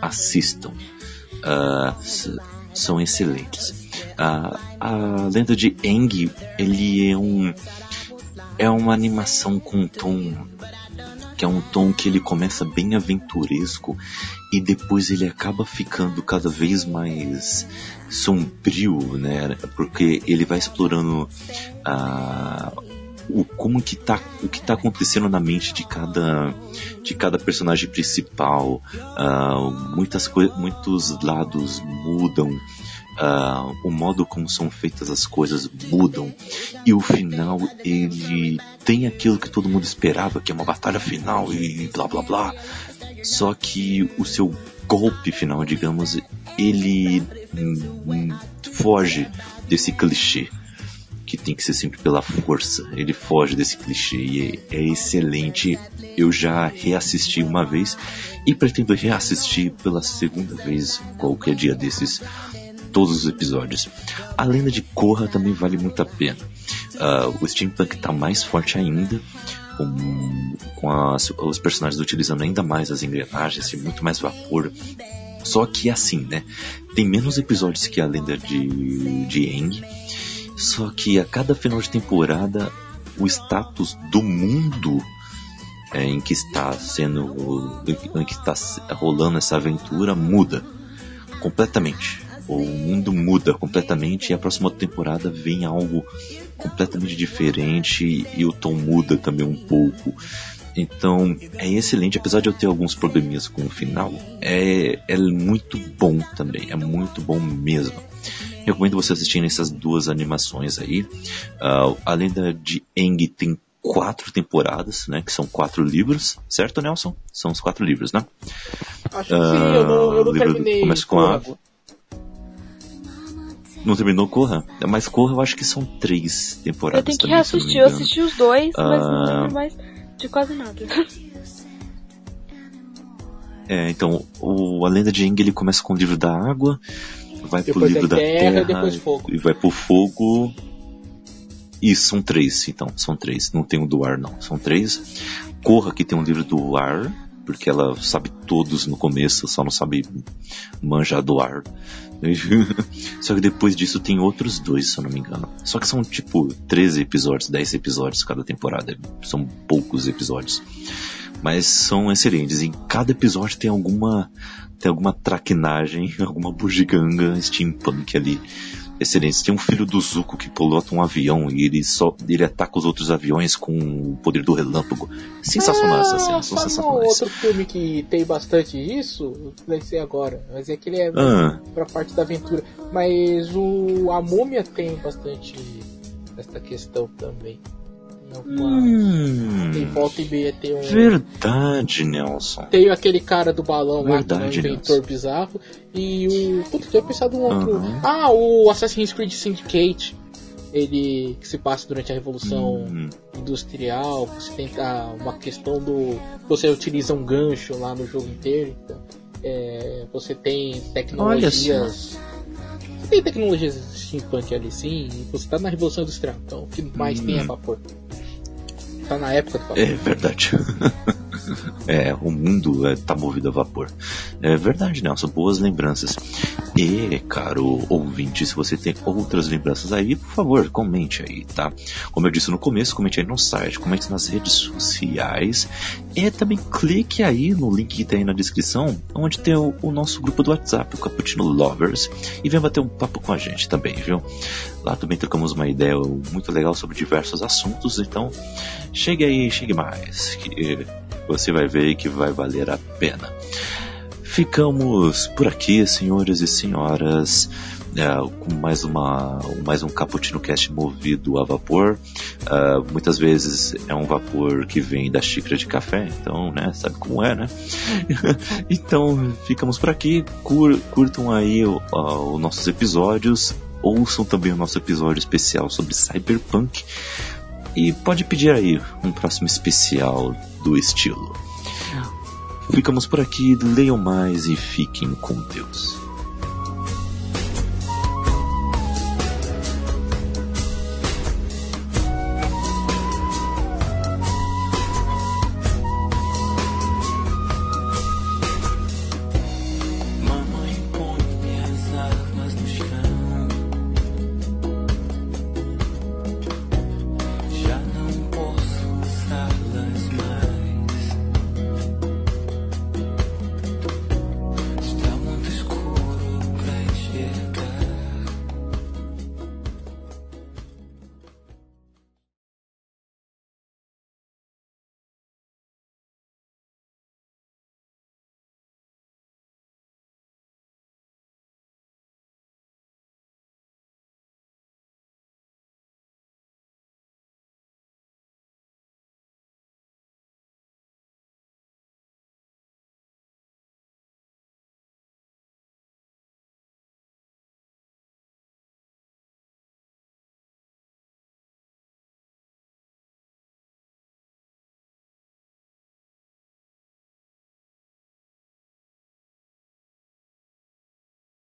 Assistam, uh, são excelentes. Uh, a Lenda de Aang, ele é um é uma animação com tom que é um tom que ele começa bem aventuresco e depois ele acaba ficando cada vez mais sombrio, né? Porque ele vai explorando a o como que tá o que tá acontecendo na mente de cada de cada personagem principal. Uh, muitas muitos lados mudam. Uh, o modo como são feitas as coisas mudam. E o final ele tem aquilo que todo mundo esperava que é uma batalha final e blá blá blá. Só que o seu golpe final digamos ele hum, foge desse clichê que tem que ser sempre pela força. Ele foge desse clichê e é, é excelente. Eu já reassisti uma vez e pretendo reassistir pela segunda vez qualquer dia desses todos os episódios. A lenda de Korra também vale muito a pena. Uh, o steampunk está mais forte ainda, com, com as, os personagens utilizando ainda mais as engrenagens e muito mais vapor. Só que assim, né? Tem menos episódios que a lenda de, de Aang. Só que a cada final de temporada, o status do mundo é, em que está sendo, em que está rolando essa aventura muda completamente o mundo muda completamente e a próxima temporada vem algo completamente diferente e o tom muda também um pouco. Então é excelente, apesar de eu ter alguns probleminhas com o final, é, é muito bom também, é muito bom mesmo. Recomendo você assistir essas duas animações aí. Uh, a lenda de Eng tem quatro temporadas, né? Que são quatro livros, certo, Nelson? São os quatro livros, né? Acho que uh, sim, eu não, eu não terminei. Começa com a, não terminou Corra? Mas Corra eu acho que são três temporadas. Eu tenho que também, reassistir, eu assisti os dois, mas não ah. lembro mais de quase nada. É, então, o, a lenda de Aang ele começa com o livro da água, vai depois pro livro da terra, terra e vai pro fogo. Isso, são três, então, são três. Não tem o do ar, não. São três. Corra, que tem um livro do ar, porque ela sabe todos no começo, só não sabe manjar do ar. Só que depois disso tem outros dois, se eu não me engano. Só que são tipo 13 episódios, 10 episódios cada temporada. São poucos episódios. Mas são excelentes. Em cada episódio tem alguma tem alguma traquinagem, alguma bugiganga steampunk ali excelentes. Tem um filho do Zuko que pilota um avião e ele só ele ataca os outros aviões com o poder do relâmpago. Sensacional ah, essa cena, são sensacionais. outro filme que tem bastante isso, vai ser agora, mas é que ele é ah. pra parte da aventura. Mas o a Múmia tem bastante essa questão também. Hum, volta e meia tem um. Verdade, Nelson. Tem aquele cara do balão Verdade, lá, que é um inventor Nelson. bizarro. E o. Putz, eu pensado um outro. Uhum. Ah, o Assassin's Creed Syndicate. Ele que se passa durante a Revolução uhum. Industrial. Você tem ah, uma questão do. Você utiliza um gancho lá no jogo inteiro. Então, é, você tem tecnologias. Você tem tecnologias steampunk ali sim. Você tá na Revolução Industrial. Então o que mais tem é vapor. Tá na época do vapor. É verdade. é, o mundo é, tá movido a vapor. É verdade, Nelson. Boas lembranças. E, caro ouvinte, se você tem outras lembranças aí, por favor, comente aí, tá? Como eu disse no começo, comente aí no site, comente nas redes sociais e também clique aí no link que tem aí na descrição, onde tem o, o nosso grupo do WhatsApp, o Cappuccino Lovers, e venha bater um papo com a gente também, viu? Lá também trocamos uma ideia muito legal sobre diversos assuntos, então chegue aí, chegue mais, que você vai ver que vai valer a pena. Ficamos por aqui, senhores e senhoras, é, com mais, uma, mais um Cappuccino Cast movido a vapor. Uh, muitas vezes é um vapor que vem da xícara de café, então, né, sabe como é, né? então, ficamos por aqui. Cur, curtam aí os nossos episódios. Ouçam também o nosso episódio especial sobre Cyberpunk. E pode pedir aí um próximo especial do estilo. Ficamos por aqui, leiam mais e fiquem com Deus.